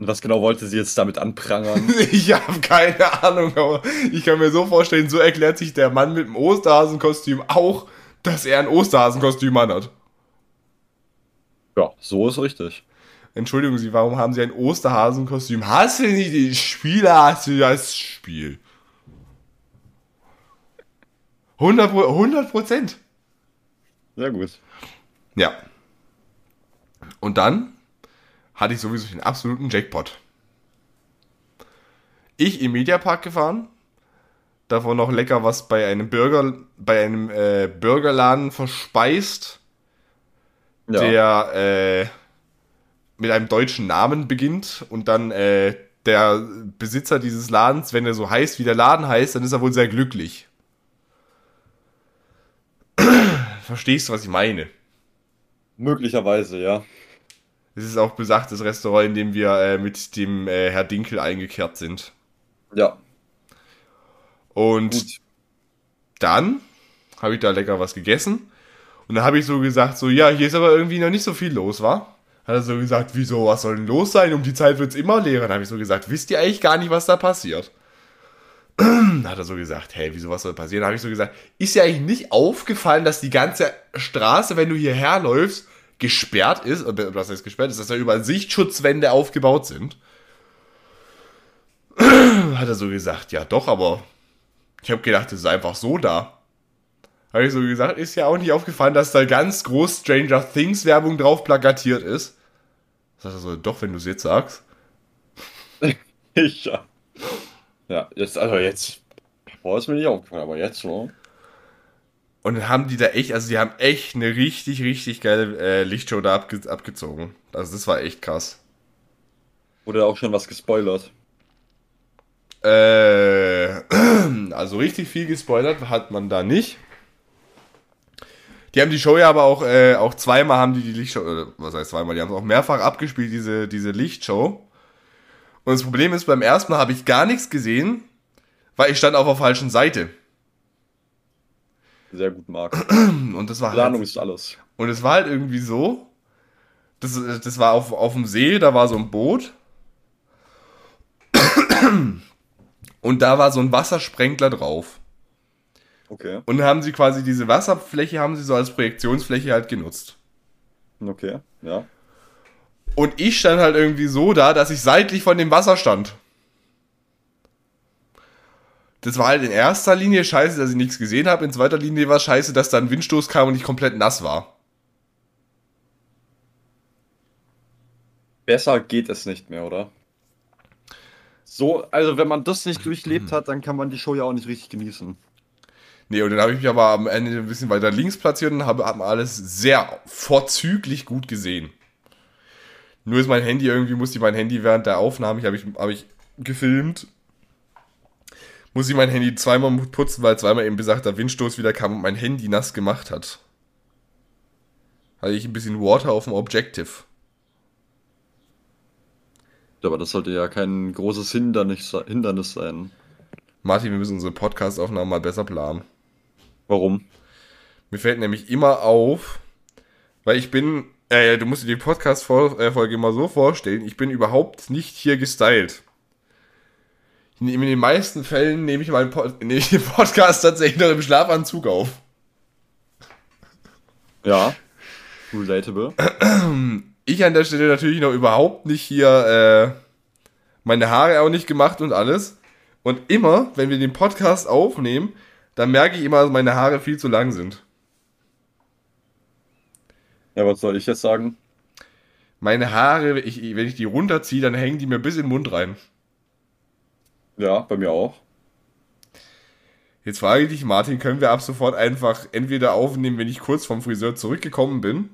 Und was genau wollte sie jetzt damit anprangern? <laughs> Ich habe keine Ahnung, aber ich kann mir so vorstellen, so erklärt sich der Mann mit dem Osterhasenkostüm auch, dass er ein Osterhasenkostüm anhat. ja, so ist richtig. Entschuldigen Sie, warum haben Sie ein Osterhasenkostüm? Hast du nicht den Spieler, hast du das Spiel? 100 Pro- 100 Prozent. Sehr gut. Ja. Und dann hatte ich sowieso den absoluten Jackpot. Ich im Mediapark gefahren, davon noch lecker was bei einem Burger, bei einem äh, Burgerladen verspeist, Ja. der äh, mit einem deutschen Namen beginnt und dann äh, der Besitzer dieses Ladens, wenn er so heißt, wie der Laden heißt, dann ist er wohl sehr glücklich. <clears throat> Verstehst du, was ich meine? Möglicherweise, ja. Es ist auch besagtes Restaurant, in dem wir äh, mit dem äh, Herr Dinkel eingekehrt sind. Ja. Und Gut. dann habe ich da lecker was gegessen. Und dann habe ich so gesagt, so, ja, hier ist aber irgendwie noch nicht so viel los, war? Hat er so gesagt, wieso, was soll denn los sein? Um die Zeit wird es immer leerer. Dann habe ich so gesagt, wisst ihr eigentlich gar nicht, was da passiert? <clears throat> Hat er so gesagt, hey, wieso, was soll passieren? Dann habe ich so gesagt, ist dir eigentlich nicht aufgefallen, dass die ganze Straße, wenn du hierher läufst, gesperrt ist? Oder was heißt gesperrt ist? Dass da überall Sichtschutzwände aufgebaut sind? <clears throat> Hat er so gesagt, ja doch, aber ich habe gedacht, das ist einfach so da. Habe ich so gesagt, ist ja auch nicht aufgefallen, dass da ganz groß Stranger Things Werbung drauf plakatiert ist. Sagt er so, doch, wenn du es jetzt sagst. <laughs> Ja. Ja, jetzt, also jetzt. Boah, ist mir nicht aufgefallen, aber jetzt, ne? Und dann haben die da echt, also die haben echt eine richtig, richtig geile äh, Lichtshow da abge abgezogen. Also das war echt krass. Wurde auch schon was gespoilert. Äh, <clears throat> also richtig viel gespoilert hat man da nicht. Die haben die Show ja aber auch, äh, auch zweimal haben die die Lichtshow, äh, was heißt zweimal, die haben es auch mehrfach abgespielt, diese, diese Lichtshow. Und das Problem ist, beim ersten Mal habe ich gar nichts gesehen, weil ich stand auf der falschen Seite. Sehr gut, Marc. <clears throat> Und das war Planung halt, ist alles. und es war halt irgendwie so, das, das war auf, auf dem See, da war so ein Boot. <clears throat> Und da war so ein Wassersprenkler drauf. Okay, Und haben sie quasi diese Wasserfläche haben sie so als Projektionsfläche halt genutzt. okay, ja. Und ich stand halt irgendwie so da, dass ich seitlich von dem Wasser stand. Das war halt in erster Linie scheiße, dass ich nichts gesehen habe. In zweiter Linie war es scheiße, dass da ein Windstoß kam und ich komplett nass war. Besser geht es nicht mehr, oder? So, also wenn man das nicht durchlebt hat, dann kann man die Show ja auch nicht richtig genießen. Nee, und dann habe ich mich aber am Ende ein bisschen weiter links platziert und habe hab alles sehr vorzüglich gut gesehen. Nur ist mein Handy irgendwie, musste ich mein Handy während der Aufnahme, ich habe ich, hab ich gefilmt, muss ich mein Handy zweimal putzen, weil zweimal eben besagter Windstoß wieder kam und mein Handy nass gemacht hat. Hatte ich ein bisschen Water auf dem Objective. Aber das sollte ja kein großes Hindernis, Hindernis sein. Martin, wir müssen unsere Podcast-Aufnahmen mal besser planen. Warum? Mir fällt nämlich immer auf, weil ich bin, äh, du musst dir die Podcast-Folge immer so vorstellen, ich bin überhaupt nicht hier gestylt. In den meisten Fällen nehme ich, meinen Pod nehme ich den Podcast tatsächlich noch im Schlafanzug auf. Ja. Relatable. Ich an der Stelle natürlich noch überhaupt nicht hier äh, meine Haare auch nicht gemacht und alles. Und immer, wenn wir den Podcast aufnehmen, dann merke ich immer, dass meine Haare viel zu lang sind. Ja, was soll ich jetzt sagen? Meine Haare, ich, wenn ich die runterziehe, dann hängen die mir bis in den Mund rein. Ja, bei mir auch. Jetzt frage ich dich, Martin, können wir ab sofort einfach entweder aufnehmen, wenn ich kurz vom Friseur zurückgekommen bin?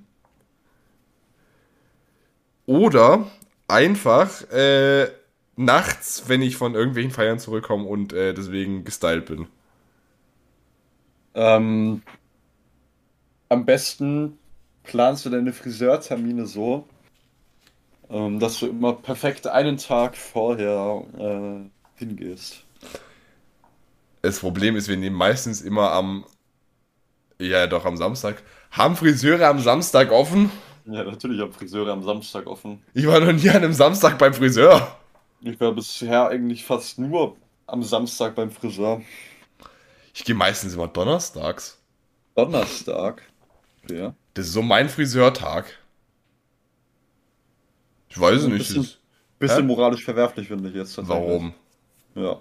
Oder einfach äh, nachts, wenn ich von irgendwelchen Feiern zurückkomme und äh, deswegen gestylt bin. Ähm, am besten planst du deine Friseurtermine so, ähm, dass du immer perfekt einen Tag vorher äh, hingehst. Das Problem ist, wir nehmen meistens immer am, ja doch am Samstag. Haben Friseure am Samstag offen? Ja, natürlich haben Friseure am Samstag offen. Ich war noch nie an einem Samstag beim Friseur. Ich war bisher eigentlich fast nur am Samstag beim Friseur. Ich gehe meistens immer donnerstags. Donnerstag. Ja. Das ist so mein Friseurtag. Ich weiß es Ein nicht. bisschen, bisschen moralisch verwerflich, finde ich jetzt. Warum? Ja.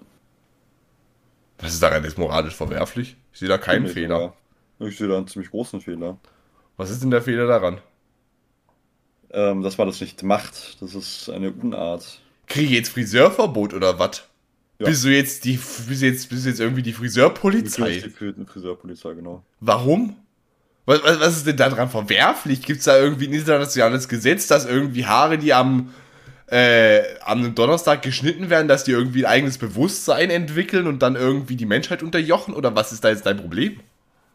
Was ist daran jetzt moralisch verwerflich? Ich sehe da keinen ich Fehler. sogar. Ich sehe da einen ziemlich großen Fehler. Was ist denn der Fehler daran? Ähm, dass man das nicht macht. Das ist eine Unart. Kriege ich jetzt Friseurverbot oder was? Ja. Bist du jetzt die bist du jetzt, bist du jetzt irgendwie die Friseurpolizei? Die Fri- Friseurpolizei, genau. Warum? Was, was, was ist denn daran verwerflich? Gibt es da irgendwie ein internationales Gesetz, dass irgendwie Haare, die am, äh, am Donnerstag geschnitten werden, dass die irgendwie ein eigenes Bewusstsein entwickeln und dann irgendwie die Menschheit unterjochen? Oder was ist da jetzt dein Problem?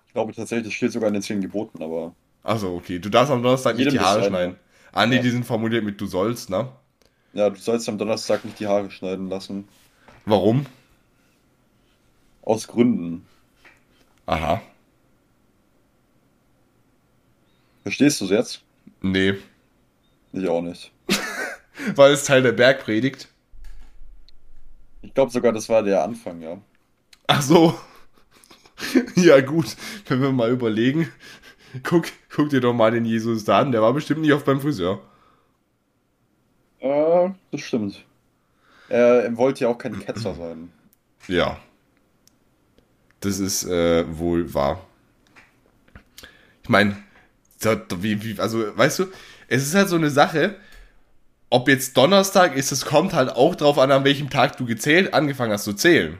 Ich glaube tatsächlich, das steht sogar in den zehn Geboten, aber Also okay, du darfst am Donnerstag nicht die Haare schneiden. Ah nee, Ja. die sind formuliert mit du sollst, ne? ja, du sollst am Donnerstag nicht die Haare schneiden lassen. Warum? Aus Gründen. Aha. Verstehst du es jetzt? Nee. Ich auch nicht. <laughs> Weil es Teil der Bergpredigt. Ich glaube sogar, das war der Anfang, ja. Ach so. <laughs> ja, gut. Wenn wir mal überlegen. Guck, guck dir doch mal den Jesus da an. Der war bestimmt nicht oft beim Friseur. Äh, das stimmt. Er, er wollte ja auch kein Ketzer sein. <clears throat> Ja. Das ist äh, wohl wahr. Ich meine, wie, wie, also, weißt du, es ist halt so eine Sache, ob jetzt Donnerstag ist, es kommt halt auch drauf an, an welchem Tag du gezählt, angefangen hast zu zählen.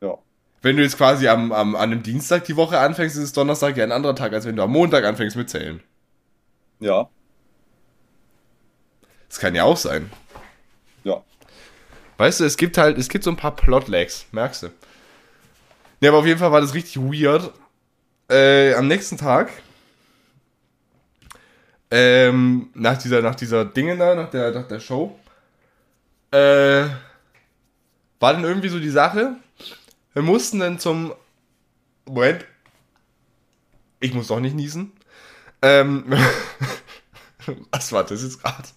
Ja. Wenn du jetzt quasi am, am, an einem Dienstag die Woche anfängst, ist es Donnerstag ja ein anderer Tag, als wenn du am Montag anfängst mit Zählen. Ja. Das kann ja auch sein. Ja. Weißt du, es gibt halt, es gibt so ein paar Plotlags, merkst du. Ja, aber auf jeden Fall war das richtig weird. Äh, am nächsten Tag, ähm, nach dieser, nach dieser Dinge da, nach der, nach der Show, äh, war dann irgendwie so die Sache, wir mussten dann zum, Moment, ich muss doch nicht niesen, ähm, <laughs> was war das jetzt gerade?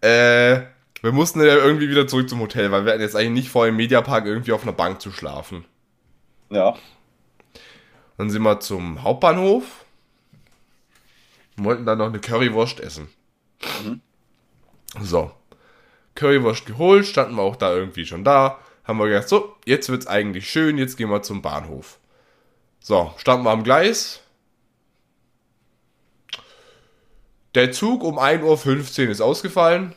Äh, wir mussten ja irgendwie wieder zurück zum Hotel, weil wir hatten jetzt eigentlich nicht vor, im Mediapark irgendwie auf einer Bank zu schlafen. Ja. Dann sind wir zum Hauptbahnhof wollten dann noch eine Currywurst essen. So. Currywurst geholt, standen wir auch da irgendwie schon da. Haben wir gedacht, so, jetzt wird's eigentlich schön, jetzt gehen wir zum Bahnhof. So, standen wir am Gleis. Der Zug um 1.15 Uhr ist ausgefallen.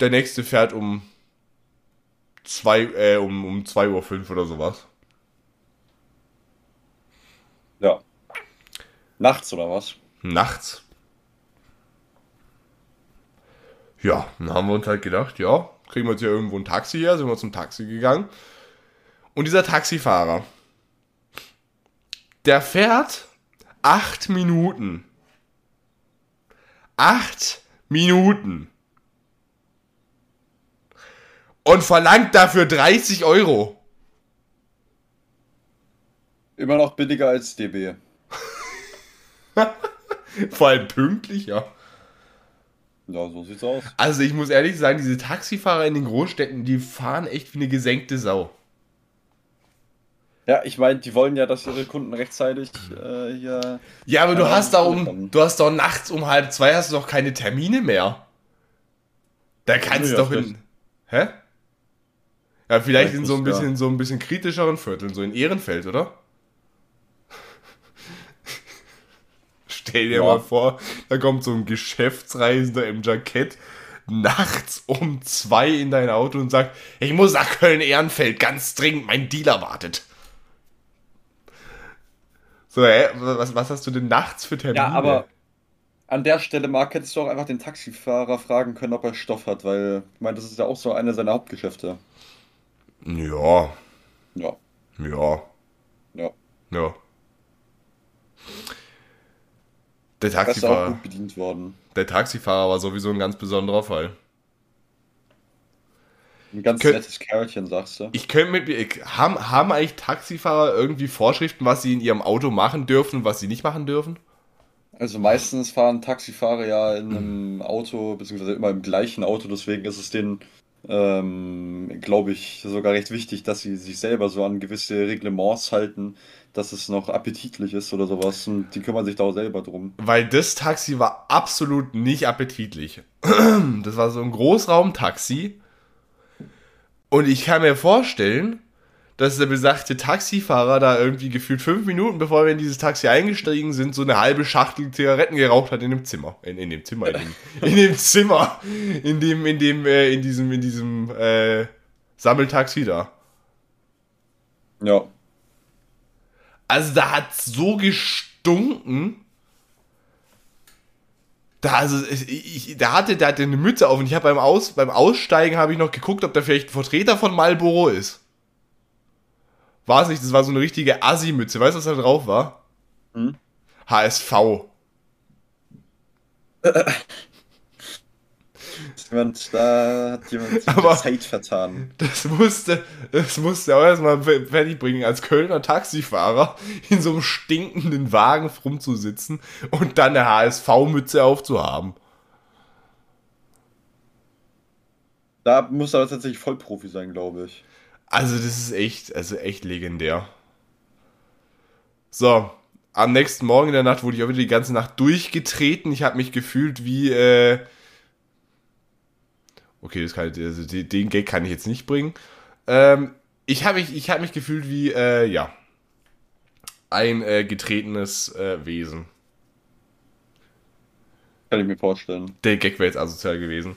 Der nächste fährt um 2, äh, um, um 2.05 Uhr oder sowas. Ja. Nachts oder was? Nachts. Ja, dann haben wir uns halt gedacht, ja, kriegen wir jetzt hier irgendwo ein Taxi her, sind wir zum Taxi gegangen. Und dieser Taxifahrer, der fährt acht Minuten. Acht Minuten. Und verlangt dafür 30 Euro. Immer noch billiger als DB. <laughs> Vor allem pünktlich, ja. Ja, so sieht's aus. Also ich muss ehrlich sagen, diese Taxifahrer in den Großstädten, die fahren echt wie eine gesenkte Sau. Ja, ich meine, die wollen ja, dass ihre Kunden rechtzeitig äh, hier. Ja, aber du hast da um, du hast doch nachts um halb zwei hast du doch keine Termine mehr. Da kannst du doch in. Hä? Ja, vielleicht Vielleicht in so ein nicht, ja. bisschen, so ein bisschen kritischeren Vierteln, so in Ehrenfeld, oder? Stell dir Ja. mal vor, da kommt so ein Geschäftsreisender im Jackett, nachts um zwei in dein Auto und sagt, ich muss nach Köln-Ehrenfeld, ganz dringend, mein Dealer wartet. So, hä? Was, was hast du denn nachts für Termine? Ja, aber an der Stelle, Marc, hättest du auch einfach den Taxifahrer fragen können, ob er Stoff hat, weil, ich meine, das ist ja auch so eine seiner Hauptgeschäfte. Ja, Ja, ja, ja. ja. Der Da ist er auch Taxifahrer, gut bedient worden. der Taxifahrer war sowieso ein ganz besonderer Fall. Ein ganz Kön- nettes Kerlchen, sagst du. Ich könnte mit Haben, haben eigentlich Taxifahrer irgendwie Vorschriften, was sie in ihrem Auto machen dürfen und was sie nicht machen dürfen? Also meistens fahren Taxifahrer ja in einem Auto, beziehungsweise immer im gleichen Auto, deswegen ist es denen, ähm, glaube ich, sogar recht wichtig, dass sie sich selber so an gewisse Reglements halten, dass es noch appetitlich ist oder sowas. Und die kümmern sich da auch selber drum. Weil das Taxi war absolut nicht appetitlich. <clears throat> Das war so ein Großraumtaxi. Und ich kann mir vorstellen, dass der besagte Taxifahrer da irgendwie gefühlt fünf Minuten, bevor wir in dieses Taxi eingestiegen sind, so eine halbe Schachtel Zigaretten geraucht hat in dem Zimmer. In, in dem Zimmer, in dem, in dem Zimmer. In dem, in dem, äh, in diesem, in diesem äh, Sammeltaxi da. Ja. Also da hat so gestunken. Da, also, ich, ich, da hatte, der hatte eine Mütze auf und ich habe beim, Aus, beim Aussteigen habe ich noch geguckt, ob da vielleicht ein Vertreter von Marlboro ist. War es nicht, das war so eine richtige Assi-Mütze. Weißt du, was da drauf war? Hm? HSV. Jemand, da hat jemand Aber- Zeit vertan. Das musste, das musste auch erstmal fertig bringen, als Kölner Taxifahrer in so einem stinkenden Wagen rumzusitzen und dann eine HSV-Mütze aufzuhaben. Da muss er tatsächlich Vollprofi sein, glaube ich. Also, das ist echt, also echt legendär. So, am nächsten Morgen in der Nacht wurde ich auch wieder die ganze Nacht durchgetreten. Ich habe mich gefühlt wie, äh Okay, das kann, also den Gag kann ich jetzt nicht bringen. Ähm, ich habe mich, ich hab mich gefühlt wie, äh, ja, ein äh, getretenes äh, Wesen. Kann ich mir vorstellen. Der Gag wäre jetzt asozial gewesen.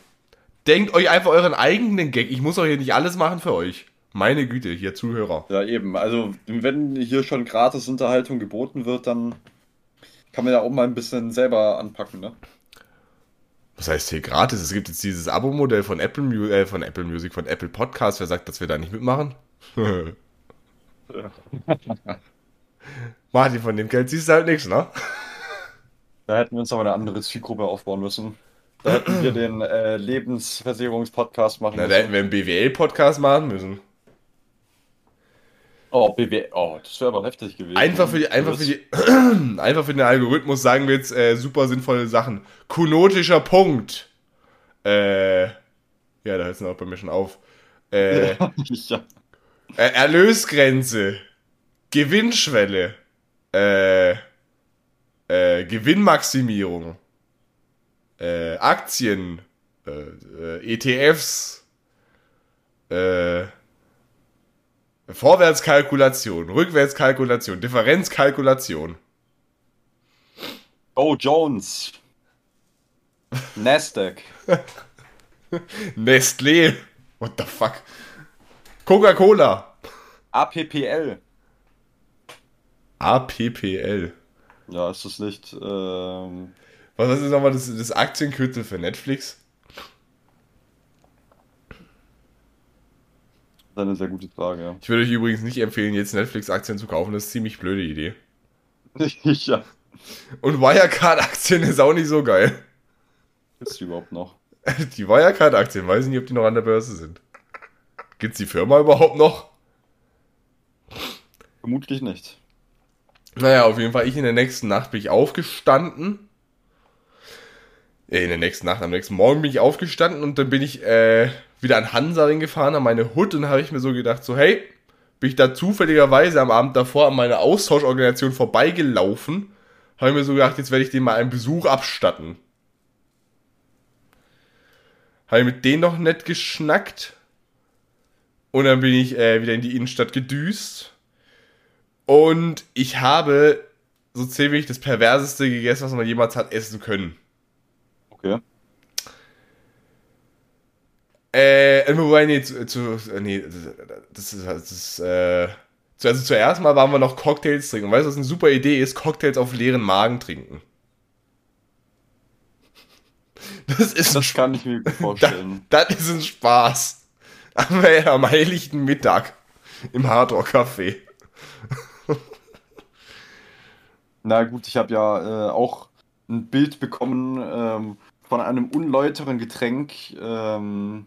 Denkt euch einfach euren eigenen Gag. Ich muss doch hier nicht alles machen für euch. Meine Güte, hier Zuhörer. Ja, eben. Also, wenn hier schon Gratis-Unterhaltung geboten wird, dann kann man ja auch mal ein bisschen selber anpacken, ne? Was heißt hier gratis? Es gibt jetzt dieses Abo-Modell von Apple, äh, von Apple Music, von Apple Podcast. Wer sagt, dass wir da nicht mitmachen? <laughs> Martin, von dem Geld siehst du halt nichts, ne? Da hätten wir uns aber eine andere Zielgruppe aufbauen müssen. Da hätten wir den äh, Lebensversicherungspodcast machen Na, da hätten wir einen BWL-Podcast machen müssen. Oh, BW. Oh, das wäre aber heftig gewesen. Einfach für die, einfach für die, <clears throat> einfach für den Algorithmus sagen wir jetzt äh, super sinnvolle Sachen. Kunotischer Punkt. Äh, ja, da hört es auch bei mir schon auf. Äh, <laughs> ja. Erlösgrenze. Gewinnschwelle. Äh, äh, Gewinnmaximierung. Äh, Aktien. Äh, äh, ETFs. Äh, Vorwärtskalkulation, Rückwärtskalkulation, Differenzkalkulation. Oh, Jones. Nasdaq. <laughs> Nestlé. What the fuck? Coca-Cola. APPL. APPL. Ja, ist das nicht. Ähm, Was ist nochmal das, das Aktienkürzel für Netflix? Ist eine sehr gute Frage. Ich würde euch übrigens nicht empfehlen, jetzt Netflix-Aktien zu kaufen. Das ist eine ziemlich blöde Idee. <laughs> ja. Und Wirecard-Aktien ist auch nicht so geil. Ist die überhaupt noch? <laughs> Die Wirecard-Aktien, weiß ich nicht, ob die noch an der Börse sind. Gibt's die Firma überhaupt noch? Vermutlich nicht. Naja, auf jeden Fall, ich in der nächsten Nacht bin ich aufgestanden. Ja, in der nächsten Nacht, am nächsten Morgen bin ich aufgestanden und dann bin ich äh, wieder an Hansaring gefahren, an meine Hut und habe ich mir so gedacht, so hey, bin ich da zufälligerweise am Abend davor an meiner Austauschorganisation vorbeigelaufen, habe ich mir so gedacht, jetzt werde ich dem mal einen Besuch abstatten. Habe ich mit denen noch nett geschnackt und dann bin ich äh, wieder in die Innenstadt gedüst. Und ich habe so ziemlich das perverseste gegessen, was man jemals hat essen können. Okay. Äh, wobei, nee, zu, zu äh, nee, das ist, das ist, äh, also zuerst mal waren wir noch Cocktails trinken. Weißt du, was eine super Idee ist? Cocktails auf leeren Magen trinken. <laughs> Das ist ein Das kann ich mir <laughs> vorstellen. das ist ein Spaß. Am, am heiligen Mittag im Hardrock Café. <laughs> Na gut, ich habe ja äh, auch ein Bild bekommen ähm, von einem unläuteren Getränk, ähm,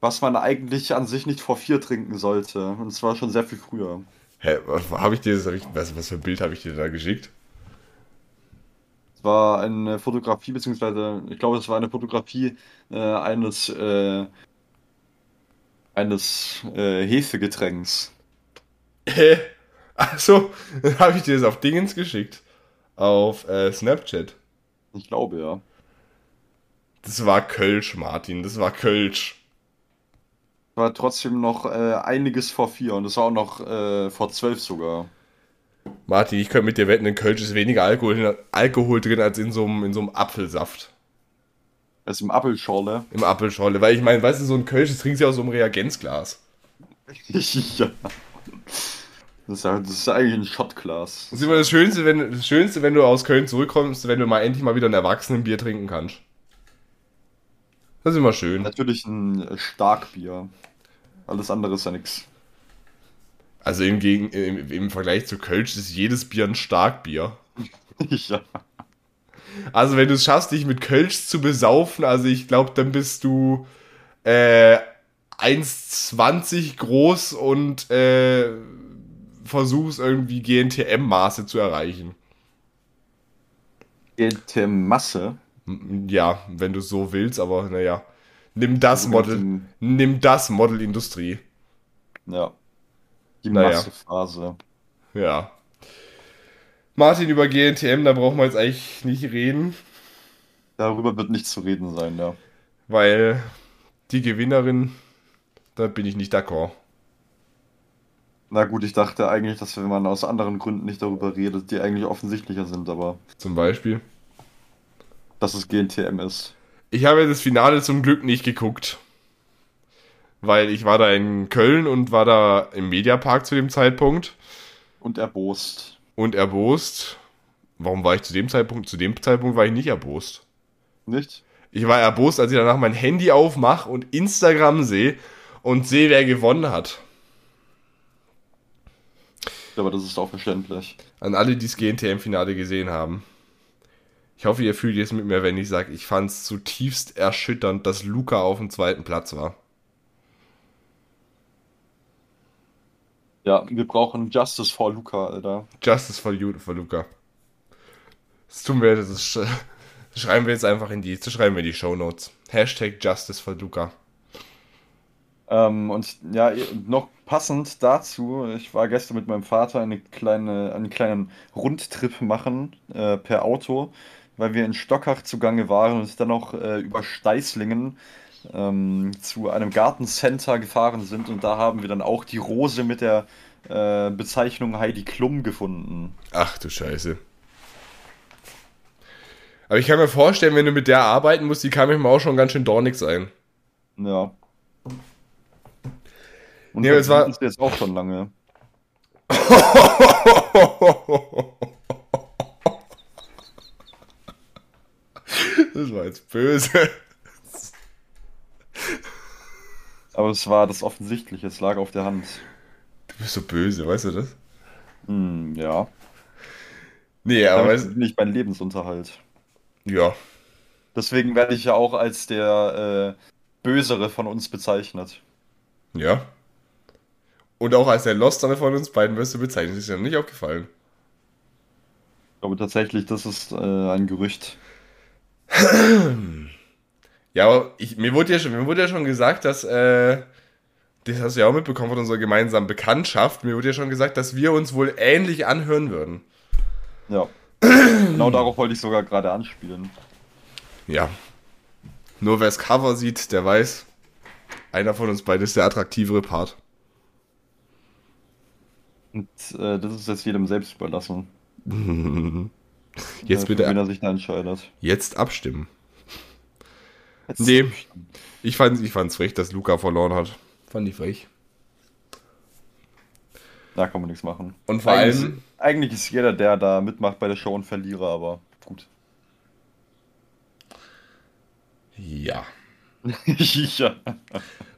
was man eigentlich an sich nicht vor vier trinken sollte. Und zwar schon sehr viel früher. Hä, was habe ich dir das, was, was für ein Bild habe ich dir da geschickt? Es war eine Fotografie, beziehungsweise ich glaube, es war eine Fotografie äh, eines, äh, eines äh, Hefegetränks. Hä? Achso, <laughs> dann habe ich dir das auf Dingens geschickt. Auf äh, Snapchat. Ich glaube, ja. Das war Kölsch, Martin, das war Kölsch. War trotzdem noch äh, einiges vor vier und es war auch noch äh, vor zwölf sogar. Martin, ich könnte mit dir wetten, in Kölsch ist weniger Alkohol, Alkohol drin als in so einem, in so einem Apfelsaft. Also im Apfelschorle. Im Apfelschorle. Weil ich meine, weißt du, so ein Kölsch, das trinkst du ja aus so einem Reagenzglas. <laughs> ja. Das ist, ja, das ist eigentlich ein Shotglas. Das ist immer das Schönste, wenn, das Schönste, wenn du aus Köln zurückkommst, wenn du mal endlich mal wieder ein Erwachsenenbier trinken kannst. Das ist immer schön. Natürlich ein äh, Starkbier. Alles andere ist ja nix. Also im, Gegen im, im Vergleich zu Kölsch ist jedes Bier ein Starkbier. <laughs> ja. Also wenn du es schaffst, dich mit Kölsch zu besaufen, also ich glaube, dann bist du äh, 1,20 groß und äh, versuchst irgendwie GNTM-Maße zu erreichen. Gelte Masse. M- Ja, wenn du so willst, aber naja. Nimm das Model, nimm das Model Industrie. Ja. Die Naja. Massephase. Ja. Martin über GNTM, da brauchen wir jetzt eigentlich nicht reden, Darüber wird nicht zu reden sein, ja. weil die Gewinnerin, da bin ich nicht d'accord. Na gut, ich dachte eigentlich, dass wenn man aus anderen Gründen nicht darüber redet, die eigentlich offensichtlicher sind, aber Zum Beispiel. Dass es GNTM ist. Ich habe das Finale zum Glück nicht geguckt. Weil ich war da in Köln und war da im Mediapark zu dem Zeitpunkt Und erbost. und erbost. Warum war ich zu dem Zeitpunkt? Zu dem Zeitpunkt war ich nicht erbost. Nicht? Ich war erbost, als ich danach mein Handy aufmache und Instagram sehe und sehe, wer gewonnen hat. Aber das ist auch verständlich. An alle, die das GNTM-Finale gesehen haben. Ich hoffe, ihr fühlt jetzt mit mir, wenn ich sage, ich fand es zutiefst erschütternd, dass Luca auf dem zweiten Platz war. Ja, wir brauchen Justice for Luca, Alter. Justice for, you, for Luca. Das tun wir, das, ist, das schreiben wir jetzt einfach in die, das schreiben wir in die Show Notes. Hashtag Justice for Luca. Ähm, und ja, noch passend dazu, ich war gestern mit meinem Vater eine kleine, einen kleinen Rundtrip machen äh, per Auto, weil wir in Stockach zugange waren und dann noch äh, über Steißlingen ähm, zu einem Gartencenter gefahren sind und da haben wir dann auch die Rose mit der äh, Bezeichnung Heidi Klum gefunden. Ach du Scheiße. Aber ich kann mir vorstellen, wenn du mit der arbeiten musst, die kann manchmal auch schon ganz schön dornig sein. Ja. Und Nee, es das war- jetzt auch schon lange. <laughs> Das war jetzt böse. Aber es war das Offensichtliche, es lag auf der Hand. Du bist so böse, weißt du das? Hm, ja. Nee, aber Aber weißt, ist nicht mein Lebensunterhalt. ja. Deswegen werde ich ja auch als der äh, Bösere von uns bezeichnet. Ja. Und auch als der Lostere von uns beiden wirst du bezeichnet. Das ist ja nicht aufgefallen. Ich glaube tatsächlich, das ist äh, ein Gerücht. Ja, aber ich, mir, wurde ja schon, mir wurde ja schon gesagt, dass, äh, das hast du ja auch mitbekommen von unserer gemeinsamen Bekanntschaft, mir wurde ja schon gesagt, dass wir uns wohl ähnlich anhören würden. Ja. genau darauf wollte ich sogar gerade anspielen. Ja. Nur wer das Cover sieht, der weiß, einer von uns beiden ist der attraktivere Part. Und äh, das ist jetzt jedem selbst überlassen. <laughs> Jetzt für bitte wen er sich da entscheidet. jetzt abstimmen. Jetzt Nee. Ich fand ich fand's frech, dass Luca verloren hat. Fand ich frech. Da kann man nichts machen. Und vor eigentlich, allem- Eigentlich ist jeder, der da mitmacht bei der Show, ein Verlierer, aber gut. Ja. <laughs> ja.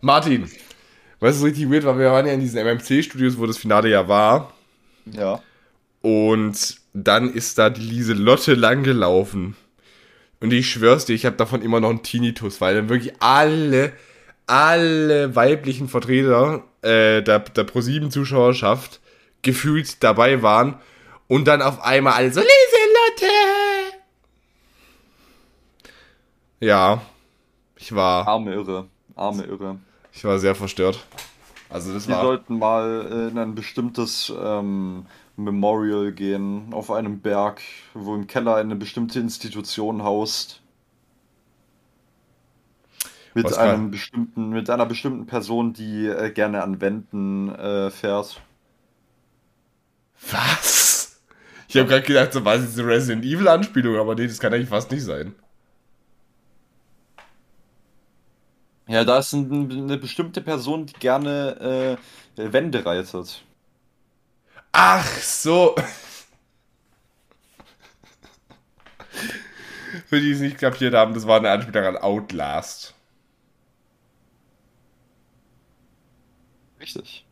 Martin, weißt du, was richtig weird war? Wir waren ja in diesen MMC-Studios, wo das Finale ja war. Ja. Und dann ist da die Lieselotte langgelaufen. Und ich schwör's dir, ich habe davon immer noch einen Tinnitus, weil dann wirklich alle, alle weiblichen Vertreter äh, der, der Pro7-Zuschauerschaft gefühlt dabei waren. Und dann auf einmal alle so, Lieselotte! Ja, ich war, Arme Irre. Arme Irre. ich war sehr verstört. Also das Die war... sollten mal in ein bestimmtes ähm, Memorial gehen, auf einem Berg, wo im Keller eine bestimmte Institution haust. Mit Was einem kann- bestimmten, mit einer bestimmten Person, die äh, gerne an Wänden äh, fährt. Was? Ich habe gerade gedacht, so was ist eine Resident Evil Anspielung, aber nee, das kann eigentlich fast nicht sein. Ja, da ist ein, eine bestimmte Person, die gerne äh, Wände reitet. Ach so. Für die es nicht kapiert haben, das war eine Anspielung an Outlast. Richtig.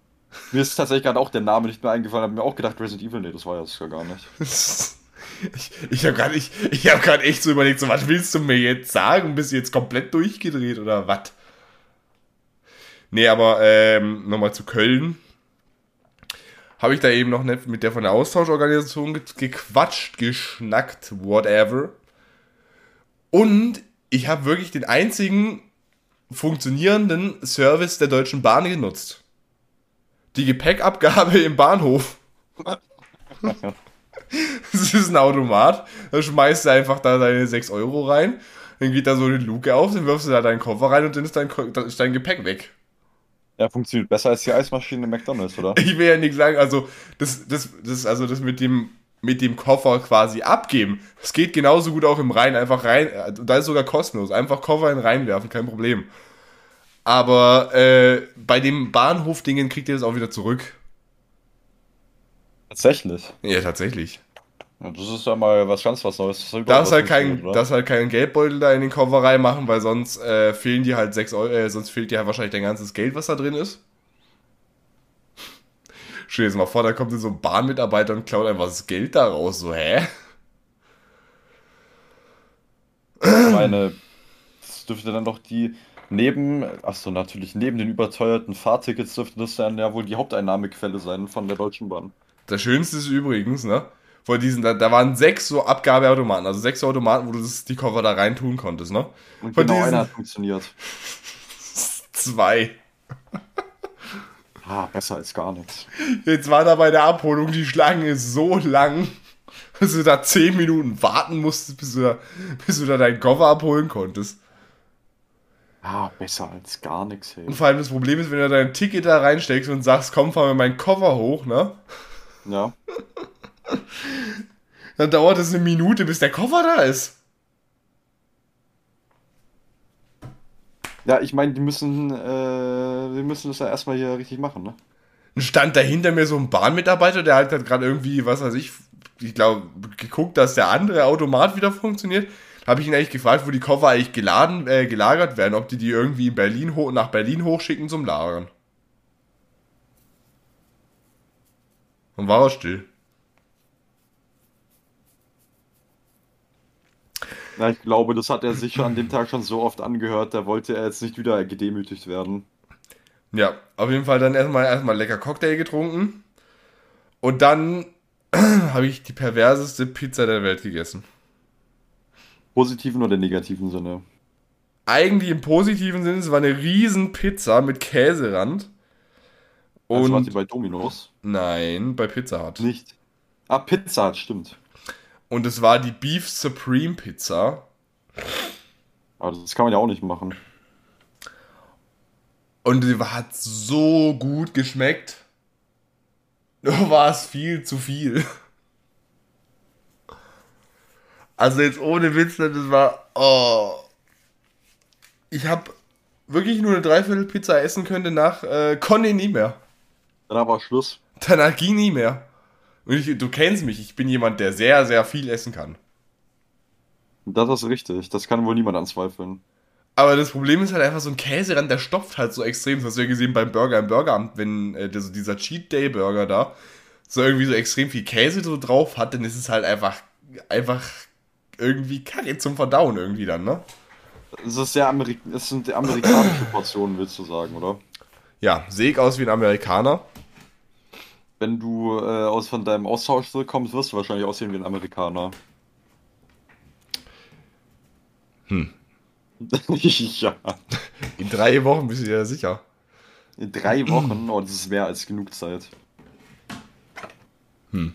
Mir ist tatsächlich gerade auch der Name nicht mehr eingefallen, habe mir auch gedacht, Resident Evil, nee, das war ja das ja gar nicht. Ich, ich habe gerade ich, ich hab echt so überlegt, so, was willst du mir jetzt sagen? Bist du jetzt komplett durchgedreht oder was? Nee, aber ähm, nochmal zu Köln. Habe ich da eben noch nicht mit der von der Austauschorganisation ge gequatscht, geschnackt, whatever. Und ich habe wirklich den einzigen funktionierenden Service der Deutschen Bahn genutzt. Die Gepäckabgabe <laughs> im Bahnhof. <laughs> Das ist ein Automat. Da schmeißt du einfach da deine 6 Euro rein. Dann geht da so eine Luke auf, dann wirfst du da deinen Koffer rein und dann ist dein, ist dein Gepäck weg. Ja, funktioniert besser als die Eismaschine in McDonalds, oder? Ich will ja nicht sagen, also das, das, das, also das mit dem, mit dem Koffer quasi abgeben, das geht genauso gut auch im Rhein, einfach rein, da ist sogar kostenlos, einfach Koffer in reinwerfen, kein Problem. Aber äh, bei dem Bahnhof-Dingen kriegt ihr das auch wieder zurück. Tatsächlich. Ja, tatsächlich. Ja, das ist ja mal was ganz was Neues. Das Darfst halt, kein, oder? darfst halt keinen Geldbeutel da in den Koffer reinmachen, weil sonst äh, fehlen dir halt 6 Euro, äh, sonst fehlt dir halt wahrscheinlich dein ganzes Geld, was da drin ist. Stell dir jetzt mal vor, da kommt so ein Bahnmitarbeiter und klaut einfach das Geld da raus. So, hä? Ich meine, das dürfte dann doch die neben, achso, natürlich neben den überteuerten Fahrtickets dürfte das dann ja wohl die Haupteinnahmequelle sein von der Deutschen Bahn. Das Schönste ist übrigens, ne? Vor diesen, da, da waren sechs so Abgabeautomaten, also sechs Automaten, wo du das, die Koffer da rein tun konntest, ne? Und Von genau diesen- einer hat funktioniert. <laughs> Zwei. Ah, besser als gar nichts. Jetzt war da bei der Abholung die Schlange so lang, dass du da 10 Minuten warten musstest, bis du da, bis du da deinen Koffer abholen konntest. Ah, besser als gar nichts, hey. Und vor allem das Problem ist, wenn du dein Ticket da reinsteckst und sagst, komm, fahr mir meinen Koffer hoch, ne? Ja. <laughs> <laughs> Dann dauert es eine Minute, bis der Koffer da ist. Ja, ich meine, die müssen, äh, die müssen das ja erstmal hier richtig machen, ne? Dann stand da hinter mir so ein Bahnmitarbeiter, der halt gerade irgendwie, was weiß ich, ich glaube, geguckt, dass der andere Automat wieder funktioniert. Habe ich ihn eigentlich gefragt, wo die Koffer eigentlich geladen, äh, gelagert werden, ob die die irgendwie in Berlin hoch, nach Berlin hochschicken zum Lagern. Und war er still. Ja, ich glaube, das hat er sich an dem Tag schon so oft angehört, da wollte er jetzt nicht wieder gedemütigt werden. Ja, auf jeden Fall dann erstmal erstmal lecker Cocktail getrunken. Und dann <clears throat> habe ich die perverseste Pizza der Welt gegessen. Positiven oder negativen Sinne. Eigentlich im positiven Sinne, es war eine riesen Pizza mit Käserand. Also Und ihr bei Dominos? nein, bei Pizza Hut. Nicht. Ah, Pizza Hut, stimmt. Und es war die Beef Supreme Pizza. Aber das kann man ja auch nicht machen. Und die hat so gut geschmeckt. <laughs> Nur war es viel zu viel. Also jetzt ohne Witz, das war. Oh. Ich hab. wirklich nur eine Dreiviertel-Pizza essen könnte, nach äh, konnte ich nie mehr. Dann war Schluss. Danach ging nie mehr. Und ich, du kennst mich, ich bin jemand, der sehr, sehr viel essen kann. Das ist richtig. Das kann wohl niemand anzweifeln. Aber das Problem ist halt einfach so ein Käserand, der stopft halt so extrem. Das hast du ja gesehen beim Burger im Burgeramt, wenn äh, der, so dieser Cheat Day Burger da so irgendwie so extrem viel Käse so drauf hat, dann ist es halt einfach, einfach irgendwie kacke zum Verdauen irgendwie dann, ne? Es ist sehr Amerik es sind amerikanische <clears throat> Portionen, willst du sagen, oder? Ja, sehe ich aus wie ein Amerikaner. Wenn du äh, aus von deinem Austausch zurückkommst, wirst du wahrscheinlich aussehen wie ein Amerikaner. Hm. <laughs> ja. In drei Wochen bist du dir sicher. In drei Wochen, oh, das ist mehr als genug Zeit. Hm.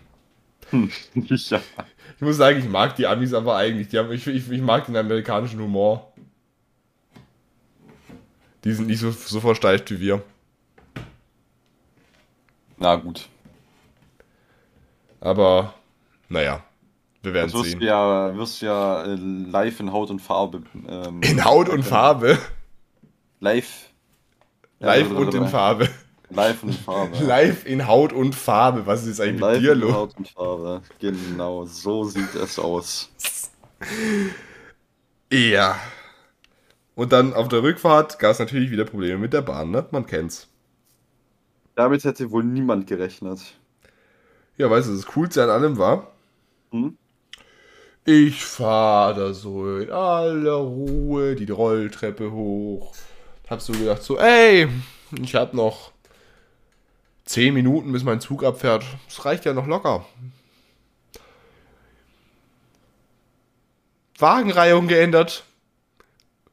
Hm. <laughs> ja. Ich muss sagen, ich mag die Amis aber eigentlich. Die haben, ich, ich, ich mag den amerikanischen Humor. Die sind nicht so, so versteift wie wir. Na gut. Aber, naja, wir werden Das wirst sehen. du ja, wirst ja äh, live in Haut und Farbe. Ähm, In Haut und Farbe. Live. Live Ja, und in Farbe. Live und in Farbe. Live in Haut und Farbe. Was ist jetzt eigentlich Live mit dir in los? Haut und Farbe. Genau, so sieht es aus. Ja. Und dann auf der Rückfahrt gab es natürlich wieder Probleme mit der Bahn, ne? Man kennt's. Damit hätte wohl niemand gerechnet. Ja, weißt du, das Coolste an allem war, Hm? ich fahre da so in aller Ruhe die Rolltreppe hoch. Hab so gedacht, so, ey, ich hab noch 10 Minuten, bis mein Zug abfährt. Das reicht ja noch locker. Wagenreihung geändert.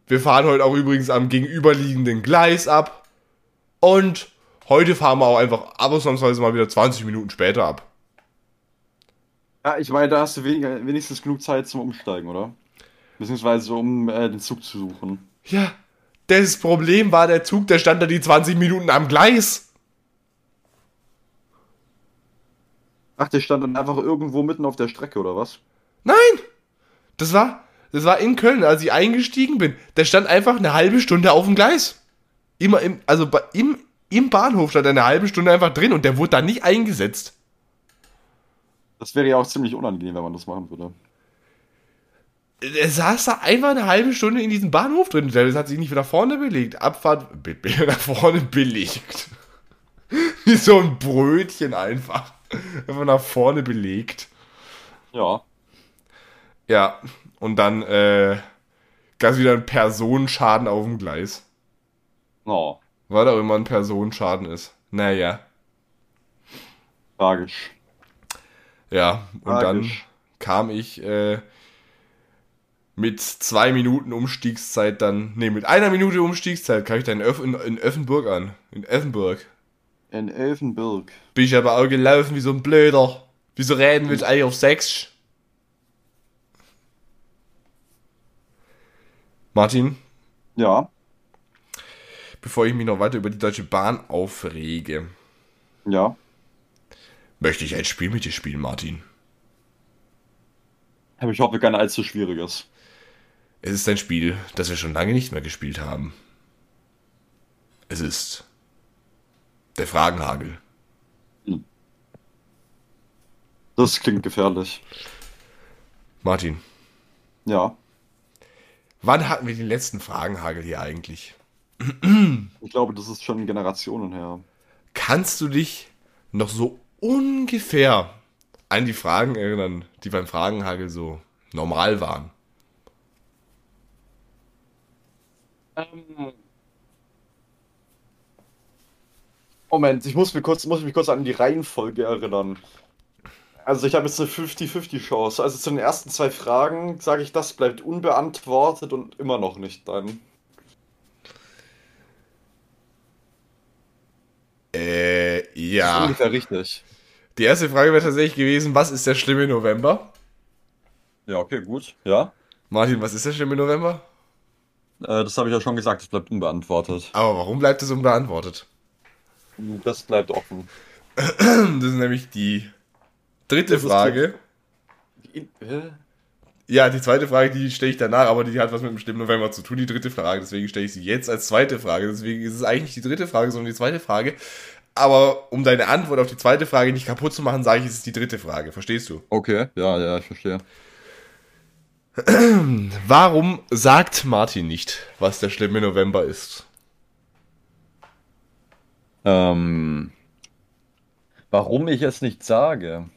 Wir fahren heute auch übrigens am gegenüberliegenden Gleis ab. Und heute fahren wir auch einfach ausnahmsweise mal wieder 20 Minuten später ab. Ja, ich meine, da hast du weniger, wenigstens genug Zeit zum Umsteigen, oder? Beziehungsweise um äh, den Zug zu suchen. Ja, das Problem war der Zug, der stand da die 20 Minuten am Gleis. Ach, der stand dann einfach irgendwo mitten auf der Strecke, oder was? Nein! Das war, das war in Köln, als ich eingestiegen bin. Der stand einfach eine halbe Stunde auf dem Gleis. Immer im, also im, im Bahnhof stand er eine halbe Stunde einfach drin und der wurde da nicht eingesetzt. Das wäre ja auch ziemlich unangenehm, wenn man das machen würde. Er saß da einfach eine halbe Stunde in diesem Bahnhof drin. Das hat sich nicht nach vorne belegt. Abfahrt be- <laughs> nach vorne belegt. <laughs> Wie so ein Brötchen einfach. Einfach nach vorne belegt. Ja. Ja, und dann äh, gab es wieder einen Personenschaden auf dem Gleis. Oh, Was auch immer ein Personenschaden ist. Naja, tragisch. Ja. Und dann Tragisch. kam ich äh, mit zwei Minuten Umstiegszeit dann, nee, mit einer Minute Umstiegszeit kam ich dann in, Öff in, in Öffenburg an. In Öffenburg. In Elfenburg. Bin ich aber auch gelaufen wie so ein Blöder. Wieso reden wir jetzt eigentlich auf Sechs? Martin, Ja. bevor ich mich noch weiter über die Deutsche Bahn aufrege, Ja. Möchte ich ein Spiel mit dir spielen, Martin. Aber ich hoffe, kein allzu schwieriges. Es ist ein Spiel, das wir schon lange nicht mehr gespielt haben. Es ist der Fragenhagel. Das klingt gefährlich. Martin, Ja. wann hatten wir den letzten Fragenhagel hier eigentlich? Ich glaube, das ist schon Generationen her. Kannst du dich noch so ungefähr an die Fragen erinnern, die beim Fragenhagel so normal waren? Moment, ich muss, mir kurz, muss mich kurz an die Reihenfolge erinnern. Also ich habe jetzt eine 50-50 Chance. Also zu den ersten zwei Fragen sage ich, das bleibt unbeantwortet und immer noch nicht dann. Äh, Das ist ja. ungefähr richtig. Die erste Frage wäre tatsächlich gewesen, was ist der schlimme November? Ja, okay, gut. Ja. Martin, was ist der schlimme November? Äh, das habe ich ja schon gesagt, das bleibt unbeantwortet. Aber warum bleibt es unbeantwortet? Das bleibt offen. Das ist nämlich die dritte Das Frage. Hä? Ja, die zweite Frage, die stelle ich danach, aber die hat was mit dem schlimmen November zu tun, die dritte Frage. Deswegen stelle ich sie jetzt als zweite Frage. Deswegen ist es eigentlich nicht die dritte Frage, sondern die zweite Frage. Aber um deine Antwort auf die zweite Frage nicht kaputt zu machen, sage ich, es ist die dritte Frage. Verstehst du? Okay, ja, ja, ich verstehe. <clears throat> Warum sagt Martin nicht, was der schlimme November ist? Ähm, warum ich es nicht sage?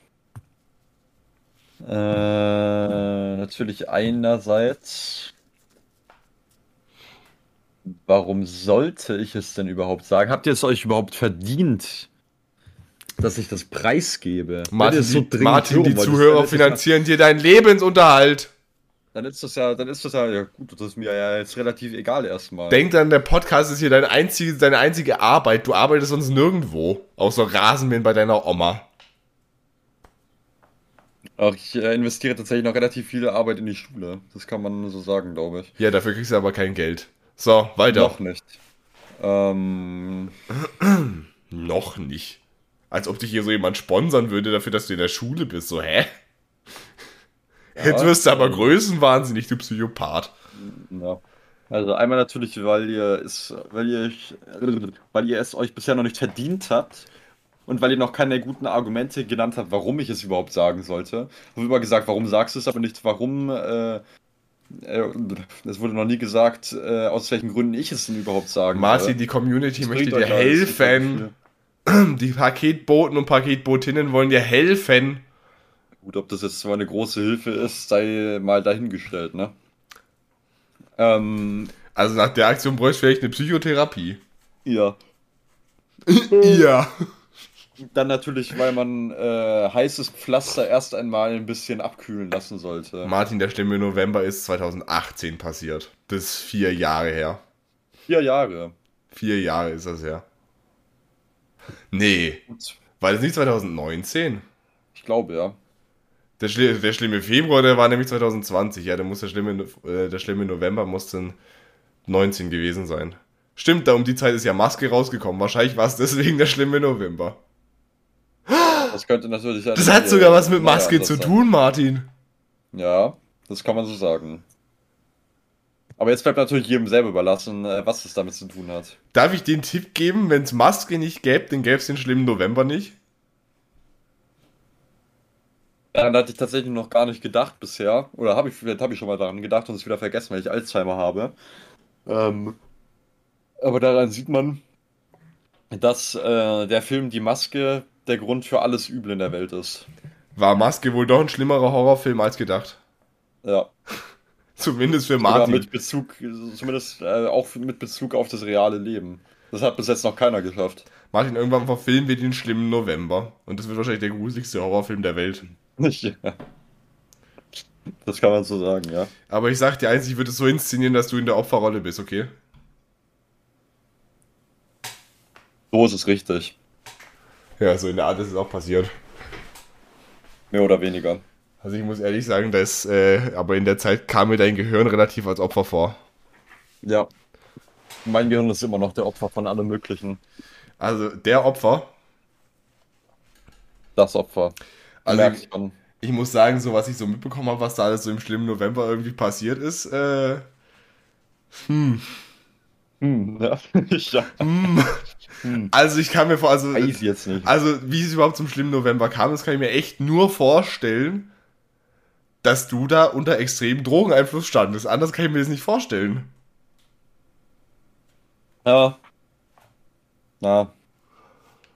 Äh, natürlich einerseits, warum sollte ich es denn überhaupt sagen? Habt ihr es euch überhaupt verdient, dass ich das preisgebe? Martin, so die, Martin, die Zuhörer finanzieren dir deinen Lebensunterhalt. Dann ist das ja, dann ist das ja, ja gut, das ist mir ja jetzt relativ egal erstmal. Denk dann, der Podcast ist hier deine einzige, deine einzige Arbeit. Du arbeitest sonst nirgendwo. Außer Rasenmähen bei deiner Oma. Ach, ich äh, investiere tatsächlich noch relativ viel Arbeit in die Schule. Das kann man so sagen, glaube ich. Ja, dafür kriegst du aber kein Geld. So, weiter. Noch nicht. Ähm, Noch nicht. Als ob dich hier so jemand sponsern würde dafür, dass du in der Schule bist. So, hä? Jetzt wirst du aber größenwahnsinnig, du Psychopath. ja. Also einmal natürlich, weil ihr es, weil ihr, euch- weil ihr es euch bisher noch nicht verdient habt und weil ihr noch keine guten Argumente genannt habt, warum ich es überhaupt sagen sollte. Ich habe immer gesagt, warum sagst du es, aber nicht warum. Äh, äh, es wurde noch nie gesagt, äh, aus welchen Gründen ich es denn überhaupt sagen Martin, die Community Das möchte dir helfen. Die Paketboten und Paketbotinnen wollen dir helfen. Gut, ob das jetzt zwar eine große Hilfe ist, sei mal dahingestellt, ne? Ähm, Also nach der Aktion bräuchte ich vielleicht eine Psychotherapie. ja. <laughs> Ja. Dann natürlich, weil man äh, heißes Pflaster erst einmal ein bisschen abkühlen lassen sollte. Martin, der schlimme November ist 2018 passiert. Das ist vier Jahre her. Vier Jahre. Vier Jahre ist das her. Nee. War das nicht 2019? Ich glaube, ja. Der, schli der schlimme Februar, der war nämlich 2020. Ja, der muss der schlimme, äh, der schlimme November muss dann 19 gewesen sein. Stimmt, da um die Zeit ist ja Maske rausgekommen. Wahrscheinlich war es deswegen der schlimme November. Das könnte natürlich. Das hat sogar was mit Maske zu tun, Martin. Ja, das kann man so sagen. Aber jetzt bleibt natürlich jedem selber überlassen, äh, was es damit zu tun hat. Darf ich den Tipp geben, wenn es Maske nicht gäbe, dann gäbe es den schlimmen November nicht? Daran hatte ich tatsächlich noch gar nicht gedacht bisher. Oder habe ich, vielleicht habe ich schon mal daran gedacht und es wieder vergessen, weil ich Alzheimer habe. Ähm, aber daran sieht man, dass äh, der Film Die Maske der Grund für alles Übel in der Welt ist. War Maske wohl doch ein schlimmerer Horrorfilm als gedacht. Ja. <laughs> Zumindest für Martin. mit Bezug, zumindest äh, auch mit Bezug auf das reale Leben. Das hat bis jetzt noch keiner geschafft. Martin, irgendwann verfilmen wir den schlimmen November. Und das wird wahrscheinlich der gruseligste Horrorfilm der Welt. <laughs> ja. Das kann man so sagen, ja. Aber ich sag dir eins, ich würde es so inszenieren, dass du in der Opferrolle bist, okay? So ist es richtig. Ja, so in der Art ist es auch passiert. Mehr oder weniger. Also ich muss ehrlich sagen, dass, äh, aber in der Zeit kam mir dein Gehirn relativ als Opfer vor. Ja. Mein Gehirn ist immer noch der Opfer von allem Möglichen. Also der Opfer, Das Opfer. Also- man. ich muss sagen, so was ich so mitbekommen habe, was da alles so im schlimmen November irgendwie passiert ist, äh, Hm, <laughs> ja. ja. also ich kann mir vor, also, also wie es überhaupt zum schlimmen November kam, das kann ich mir echt nur vorstellen, dass du da unter extremem Drogeneinfluss standest. Anders kann ich mir das nicht vorstellen. Ja. Na,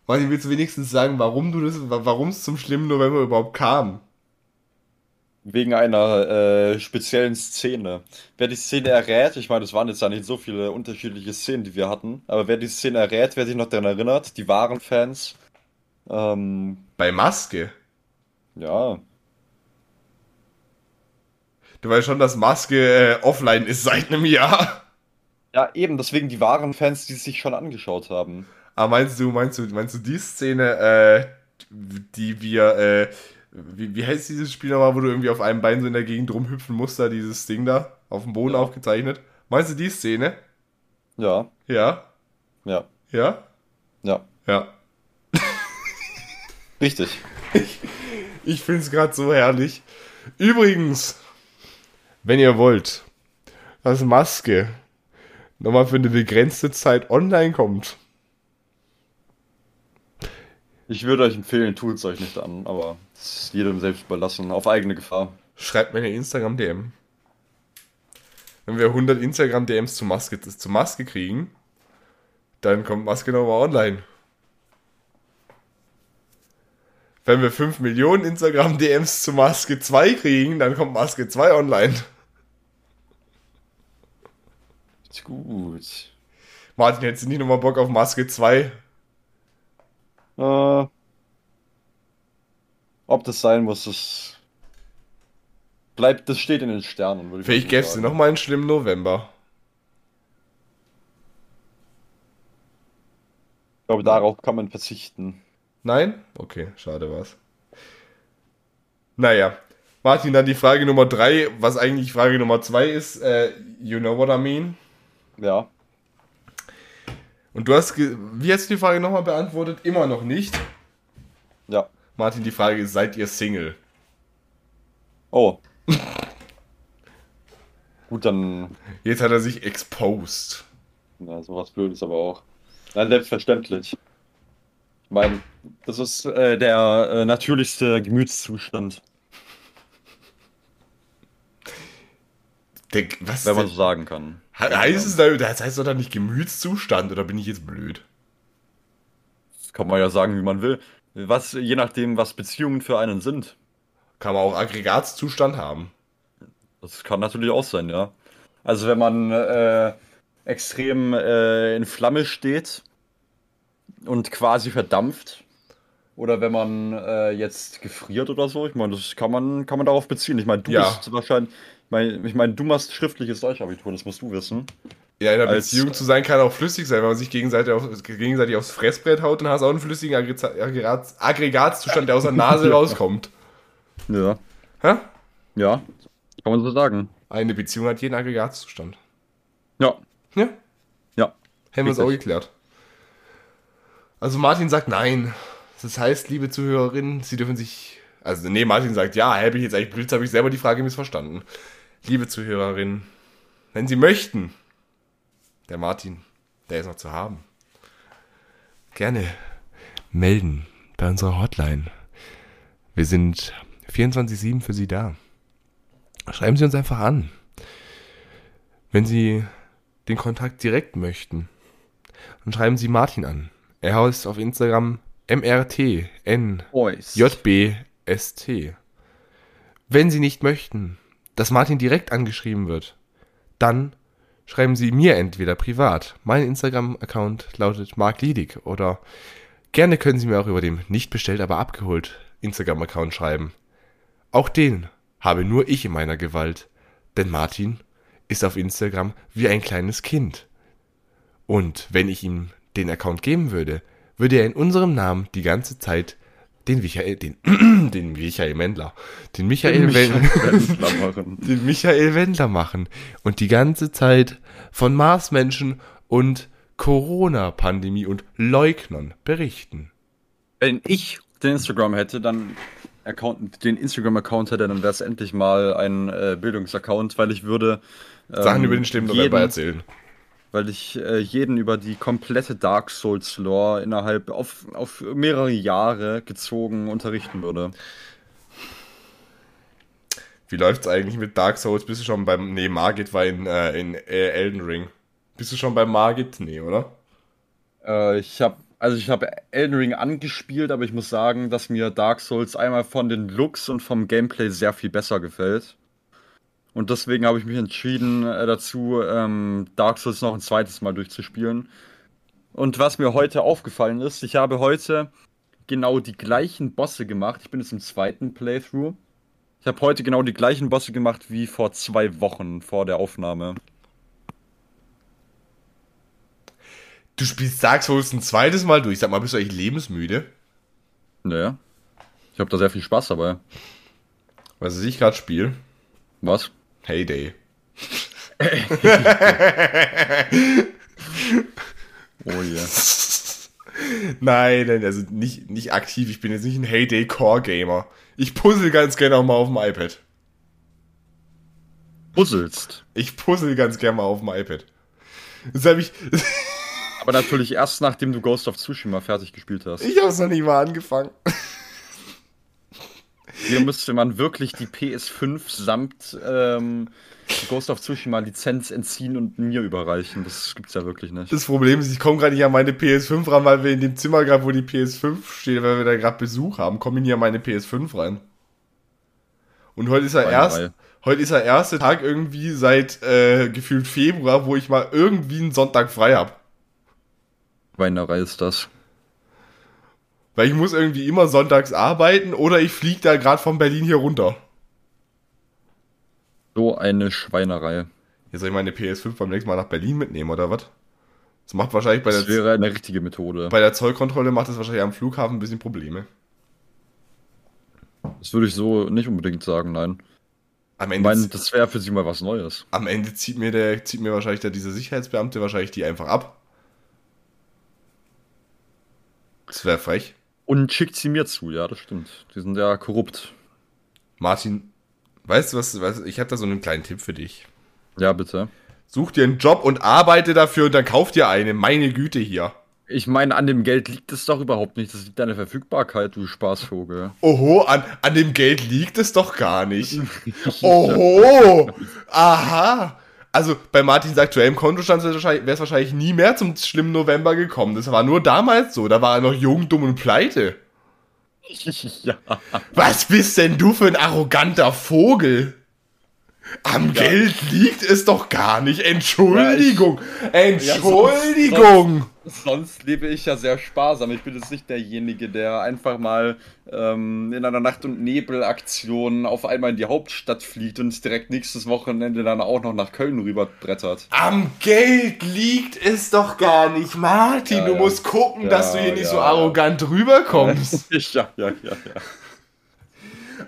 Martin, willst du wenigstens sagen, warum du das, warum es zum schlimmen November überhaupt kam? Wegen einer äh, speziellen Szene. Wer die Szene errät, ich meine, es waren jetzt ja nicht so viele unterschiedliche Szenen, die wir hatten, aber wer die Szene errät, wer sich noch daran erinnert, die wahren Fans, ähm, Bei Maske. ja, Du weißt schon, dass Maske äh, offline ist seit einem Jahr. ja, eben, deswegen die wahren Fans, die es sich schon angeschaut haben. Aber meinst du, meinst du, meinst du die Szene, äh, die wir, äh, wie, wie heißt dieses Spiel nochmal, wo du irgendwie auf einem Bein so in der Gegend rumhüpfen musst, da dieses Ding da, auf dem Boden Ja. aufgezeichnet? Meinst du die Szene? Ja, Ja? ja, Ja? ja, Ja. <laughs> richtig. Ich find's gerade so herrlich. Übrigens, wenn ihr wollt, dass Maske nochmal für eine begrenzte Zeit online kommt, Ich würde euch empfehlen, tut es euch nicht an, aber es ist jedem selbst überlassen, auf eigene Gefahr. schreibt mir eine Instagram-DM. Wenn wir 100 Instagram-DMs zu Maske, zu Maske kriegen, dann kommt Maske nochmal online. Wenn wir 5 Millionen Instagram-DMs zu Maske 2 kriegen, dann kommt Maske 2 online. Ist gut. Martin, hättest du nicht nochmal Bock auf Maske 2? Äh, ob das sein muss, das bleibt, das steht in den Sternen. Würde ich Vielleicht gäbe es sagen. nochmal einen schlimmen November. Ich glaube, darauf kann man verzichten. Nein? Okay, schade war's. Naja. Martin, dann die Frage Nummer 3, was eigentlich Frage Nummer 2 ist. Äh, you know what I mean? Ja. Und du hast, wie hast du die Frage nochmal beantwortet? Immer noch nicht. Ja. Martin, die Frage ist, seid ihr Single? Oh. Gut, dann. Jetzt hat er sich exposed. Ja, sowas Blödes aber auch. Nein, selbstverständlich. Ich meine, das ist äh, der äh, natürlichste Gemütszustand, Der, was wenn man so sagen kann. He- heißt es da, das heißt doch dann nicht Gemütszustand, oder bin ich jetzt blöd? Das kann man ja sagen, wie man will. Was, je nachdem, was Beziehungen für einen sind. Kann man auch Aggregatzustand haben. Das kann natürlich auch sein, ja. Also wenn man äh, extrem äh, in Flamme steht und quasi verdampft, oder wenn man äh, jetzt gefriert oder so, ich meine, das kann man, kann man darauf beziehen. Ich meine, du Ja. bist wahrscheinlich, ich meine, ich meine, du machst schriftliches Deutschabitur, das musst du wissen. Ja, in einer Als- Beziehung zu sein kann auch flüssig sein, wenn man sich gegenseitig, auf, gegenseitig aufs Fressbrett haut, dann hast du auch einen flüssigen Aggregats- Aggregatzustand, der aus der <laughs> Nase rauskommt. Ja. Hä? Ja, kann man so sagen. Eine Beziehung hat jeden Aggregatzustand. Ja. Ja? Ja. Hätten wir es auch geklärt. Also Martin sagt nein. Das heißt, liebe Zuhörerinnen, Sie dürfen sich... Also nee, Martin sagt ja, habe ich jetzt eigentlich blöd, habe ich selber die Frage missverstanden. Liebe Zuhörerinnen, wenn Sie möchten, der Martin, der ist noch zu haben, gerne melden bei unserer Hotline. Wir sind 24-7 für Sie da. Schreiben Sie uns einfach an. Wenn Sie den Kontakt direkt möchten, dann schreiben Sie Martin an. Er heißt auf Instagram mrtnjbst. Wenn Sie nicht möchten, dass Martin direkt angeschrieben wird, dann schreiben Sie mir entweder privat. Mein Instagram-Account lautet Mark Liedig oder gerne können Sie mir auch über dem nicht bestellt, aber abgeholt Instagram-Account schreiben. Auch den habe nur ich in meiner Gewalt, denn Martin ist auf Instagram wie ein kleines Kind. Und wenn ich ihm den Account geben würde, würde er in unserem Namen die ganze Zeit den Michael, den, den Michael Mendler, den Michael, Wendler, <laughs> den Michael Wendler machen und die ganze Zeit von Marsmenschen und Corona-Pandemie und Leugnern berichten. Wenn ich den Instagram hätte, dann Account, den Instagram-Account hätte, dann wäre es endlich mal ein äh, Bildungsaccount, weil ich würde ähm, Sachen über den schlimmen November erzählen. Weil ich äh, jeden über die komplette Dark Souls Lore innerhalb auf, auf mehrere Jahre gezogen unterrichten würde. Wie läuft's eigentlich mit Dark Souls? Bist du schon beim. Nee, Margit war in, äh, in äh, Elden Ring. Bist du schon bei Margit? Nee, oder? Äh, ich habe also ich habe Elden Ring angespielt, aber ich muss sagen, dass mir Dark Souls einmal von den Looks und vom Gameplay sehr viel besser gefällt. Und deswegen habe ich mich entschieden äh, dazu, ähm, Dark Souls noch ein zweites Mal durchzuspielen. Und was mir heute aufgefallen ist, ich habe heute genau die gleichen Bosse gemacht. Ich bin jetzt im zweiten Playthrough. Ich habe heute genau die gleichen Bosse gemacht wie vor zwei Wochen vor der Aufnahme. Du spielst Dark Souls ein zweites Mal durch. Sag mal, bist du eigentlich lebensmüde? Naja. Ich habe da sehr viel Spaß dabei. Was ich gerade spiele? Was? Heyday. <laughs> Oh je. Nein, nein, also nicht, nicht aktiv. Ich bin jetzt nicht ein Heyday Core Gamer. Ich puzzle ganz gerne auch mal auf dem iPad. puzzelst. Ich puzzle ganz gerne mal auf dem iPad. Das habe ich. Aber natürlich erst nachdem du Ghost of Tsushima fertig gespielt hast. Ich habe es noch nicht mal angefangen. Hier müsste man wirklich die PS5 samt ähm, Ghost of Tsushima Lizenz entziehen und mir überreichen. Das gibt's ja wirklich nicht. Das Problem ist, ich komme gerade nicht an meine PS5 ran, weil wir in dem Zimmer gerade, wo die PS5 steht, weil wir da gerade Besuch haben, komme ich nicht an meine PS5 rein. Und heute ist er erst, heute ist der erste Tag irgendwie seit äh, gefühlt Februar, wo ich mal irgendwie einen Sonntag frei habe. Weinerei ist das. Weil ich muss irgendwie immer sonntags arbeiten oder ich fliege da gerade von Berlin hier runter. So eine Schweinerei. Jetzt soll ich meine PS5 beim nächsten Mal nach Berlin mitnehmen, oder was? Das macht wahrscheinlich bei Das der, wäre eine richtige Methode. bei der Zollkontrolle macht das wahrscheinlich am Flughafen ein bisschen Probleme. Das würde ich so nicht unbedingt sagen, nein. Am Ich Ende, meine, das wäre für sie mal was Neues. am Ende zieht mir der, zieht mir wahrscheinlich der, dieser Sicherheitsbeamte wahrscheinlich die einfach ab. Das wäre frech. Und schickt sie mir zu, ja, das stimmt. Die sind ja korrupt. Martin, weißt du was, was ich habe da so einen kleinen Tipp für dich. Ja, bitte. Such dir einen Job und arbeite dafür und dann kauf dir eine. Meine Güte hier. Ich meine, an dem Geld liegt es doch überhaupt nicht. Das liegt an der Verfügbarkeit, du Spaßvogel. Oho, an, an dem Geld liegt es doch gar nicht. <laughs> Oho, aha. Also bei Martins aktuellem Kontostand wäre es wahrscheinlich, nie mehr zum schlimmen November gekommen. Das war nur damals so. Da war er noch jung, dumm und pleite. <laughs> ja. Was bist denn du für ein arroganter Vogel? Am Geld liegt es doch gar nicht. Entschuldigung. Entschuldigung. Sonst lebe ich ja sehr sparsam. Ich bin jetzt nicht derjenige, der einfach mal ähm, in einer Nacht- und Nebel-Aktion auf einmal in die Hauptstadt fliegt und direkt nächstes Wochenende dann auch noch nach Köln rüberbrettert. Am Geld liegt es doch gar nicht, Martin. Ja, du ja. musst gucken, Ja, dass du hier nicht so arrogant rüberkommst. <laughs> ja, ja, ja, ja.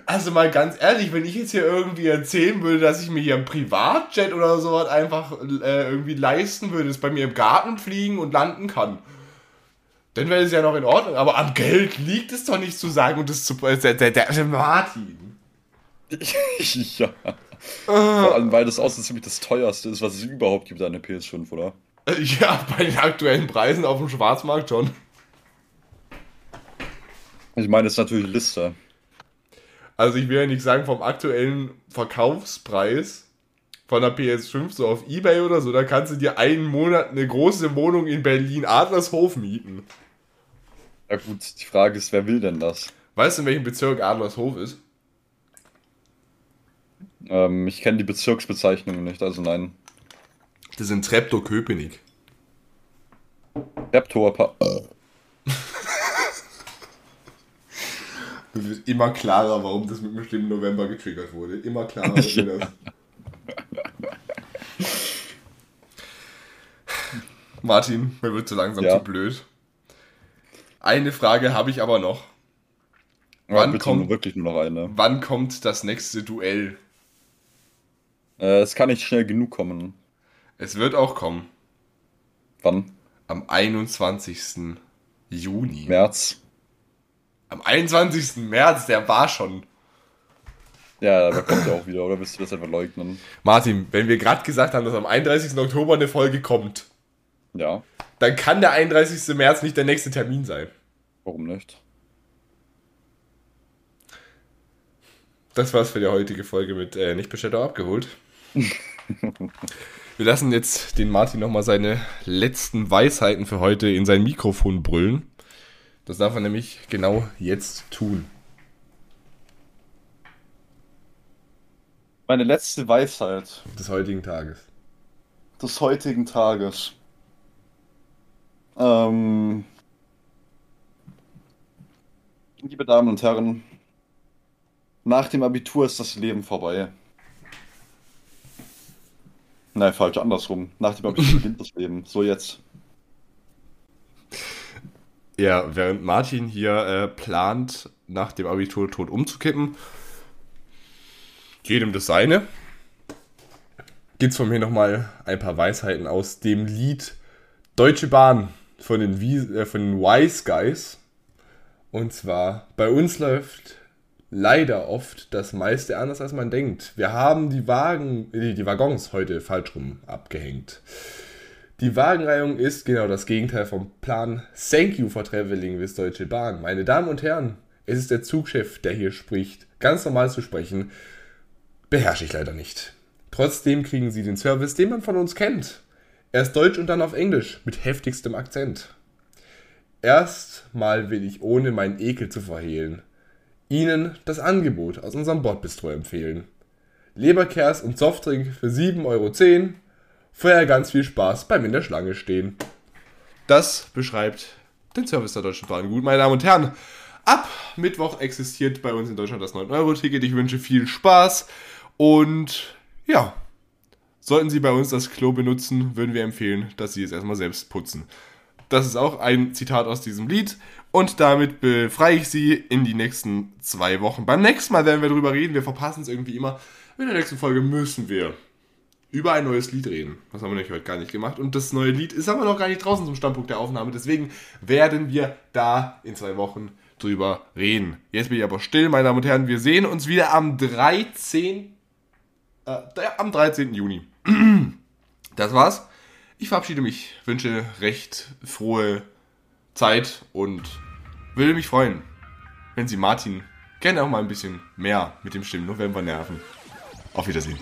Also mal ganz ehrlich, wenn ich jetzt hier irgendwie erzählen würde, dass ich mir hier ein Privatjet oder sowas einfach äh, irgendwie leisten würde, das bei mir im Garten fliegen und landen kann, dann wäre es ja noch in Ordnung. Aber am Geld liegt es doch nicht zu sagen und das zu... Äh, der, der, der Martin. <laughs> ja. Vor allem, weil das so ziemlich das teuerste ist, was es überhaupt gibt an der PS5, oder? Äh, Ja, bei den aktuellen Preisen auf dem Schwarzmarkt schon. Ich meine, es ist natürlich Liste. Also ich will ja nicht sagen, vom aktuellen Verkaufspreis von der PS5 so auf Ebay oder so, da kannst du dir einen Monat eine große Wohnung in Berlin Adlershof mieten. Ja gut, die Frage ist, wer will denn das? Weißt du, in welchem Bezirk Adlershof ist? Ähm, ich kenne die Bezirksbezeichnung nicht, also nein. Das ist in Treptow-Köpenick. Raptor, Pa- <laughs> Es wird immer klarer, warum das mit dem schlimmen November getriggert wurde. Immer klarer wird mir das. <laughs> Martin, mir wird so langsam Ja. zu blöd. Eine Frage habe ich aber noch. Ja, Wann kommt- wirklich nur noch eine. Wann kommt das nächste Duell? Äh, es kann nicht schnell genug kommen. Es wird auch kommen. Wann? Am 21. Juni. März? Am 21. März, der war schon. Ja, da kommt er auch wieder, oder willst du das einfach leugnen? Martin, wenn wir gerade gesagt haben, dass am 31. Oktober eine Folge kommt, Ja, dann kann der 31. März nicht der nächste Termin sein. warum nicht? Das war's für die heutige Folge mit äh, Nicht-Besteller abgeholt. <laughs> wir lassen jetzt den Martin nochmal seine letzten Weisheiten für heute in sein Mikrofon brüllen. Das darf er nämlich genau jetzt tun. Meine letzte Weisheit Des heutigen Tages. des heutigen Tages. Ähm, liebe Damen und Herren, nach dem Abitur ist das Leben vorbei. Nein, falsch, andersrum. Nach dem Abitur <laughs> beginnt das Leben. So jetzt. Ja, während Martin hier äh, plant, nach dem Abitur tot umzukippen, jedem das seine, gibt's von mir nochmal ein paar Weisheiten aus dem Lied Deutsche Bahn von den, Wie äh, von den Wise Guys. Und zwar, bei uns läuft leider oft das meiste anders, als man denkt. Wir haben die Wagen, die, die Waggons heute falsch rum abgehängt. Die Wagenreihung ist genau das Gegenteil vom Plan. Thank you for traveling with Deutsche Bahn. Meine Damen und Herren, es ist der Zugchef, der hier spricht. Ganz normal zu sprechen, beherrsche ich leider nicht. Trotzdem kriegen Sie den Service, den man von uns kennt. Erst Deutsch und dann auf Englisch, mit heftigstem Akzent. Erstmal will ich, ohne meinen Ekel zu verhehlen, Ihnen das Angebot aus unserem Bordbistro empfehlen. Leberkers und Softdrink für 7,10 Euro. Vorher ganz viel Spaß beim in der Schlange stehen. Das beschreibt den Service der Deutschen Bahn gut, meine Damen und Herren. Ab Mittwoch existiert bei uns in Deutschland das 9-Euro-Ticket. Ich wünsche viel Spaß und ja, sollten Sie bei uns das Klo benutzen, würden wir empfehlen, dass Sie es erstmal selbst putzen. Das ist auch ein Zitat aus diesem Lied. Und damit befreie ich Sie in die nächsten zwei Wochen. Beim nächsten Mal werden wir darüber reden. Wir verpassen es irgendwie immer. In der nächsten Folge müssen wir über ein neues Lied reden. Das haben wir nämlich heute gar nicht gemacht. Und das neue Lied ist aber noch gar nicht draußen zum Standpunkt der Aufnahme. Deswegen werden wir da in zwei Wochen drüber reden. Jetzt bin ich aber still, meine Damen und Herren. Wir sehen uns wieder am 13. Äh, am 13. Juni. <clears throat> Das war's. Ich verabschiede mich, wünsche recht frohe Zeit und würde mich freuen, wenn Sie Martin gerne auch mal ein bisschen mehr mit dem Stimmen November nerven. Auf Wiedersehen.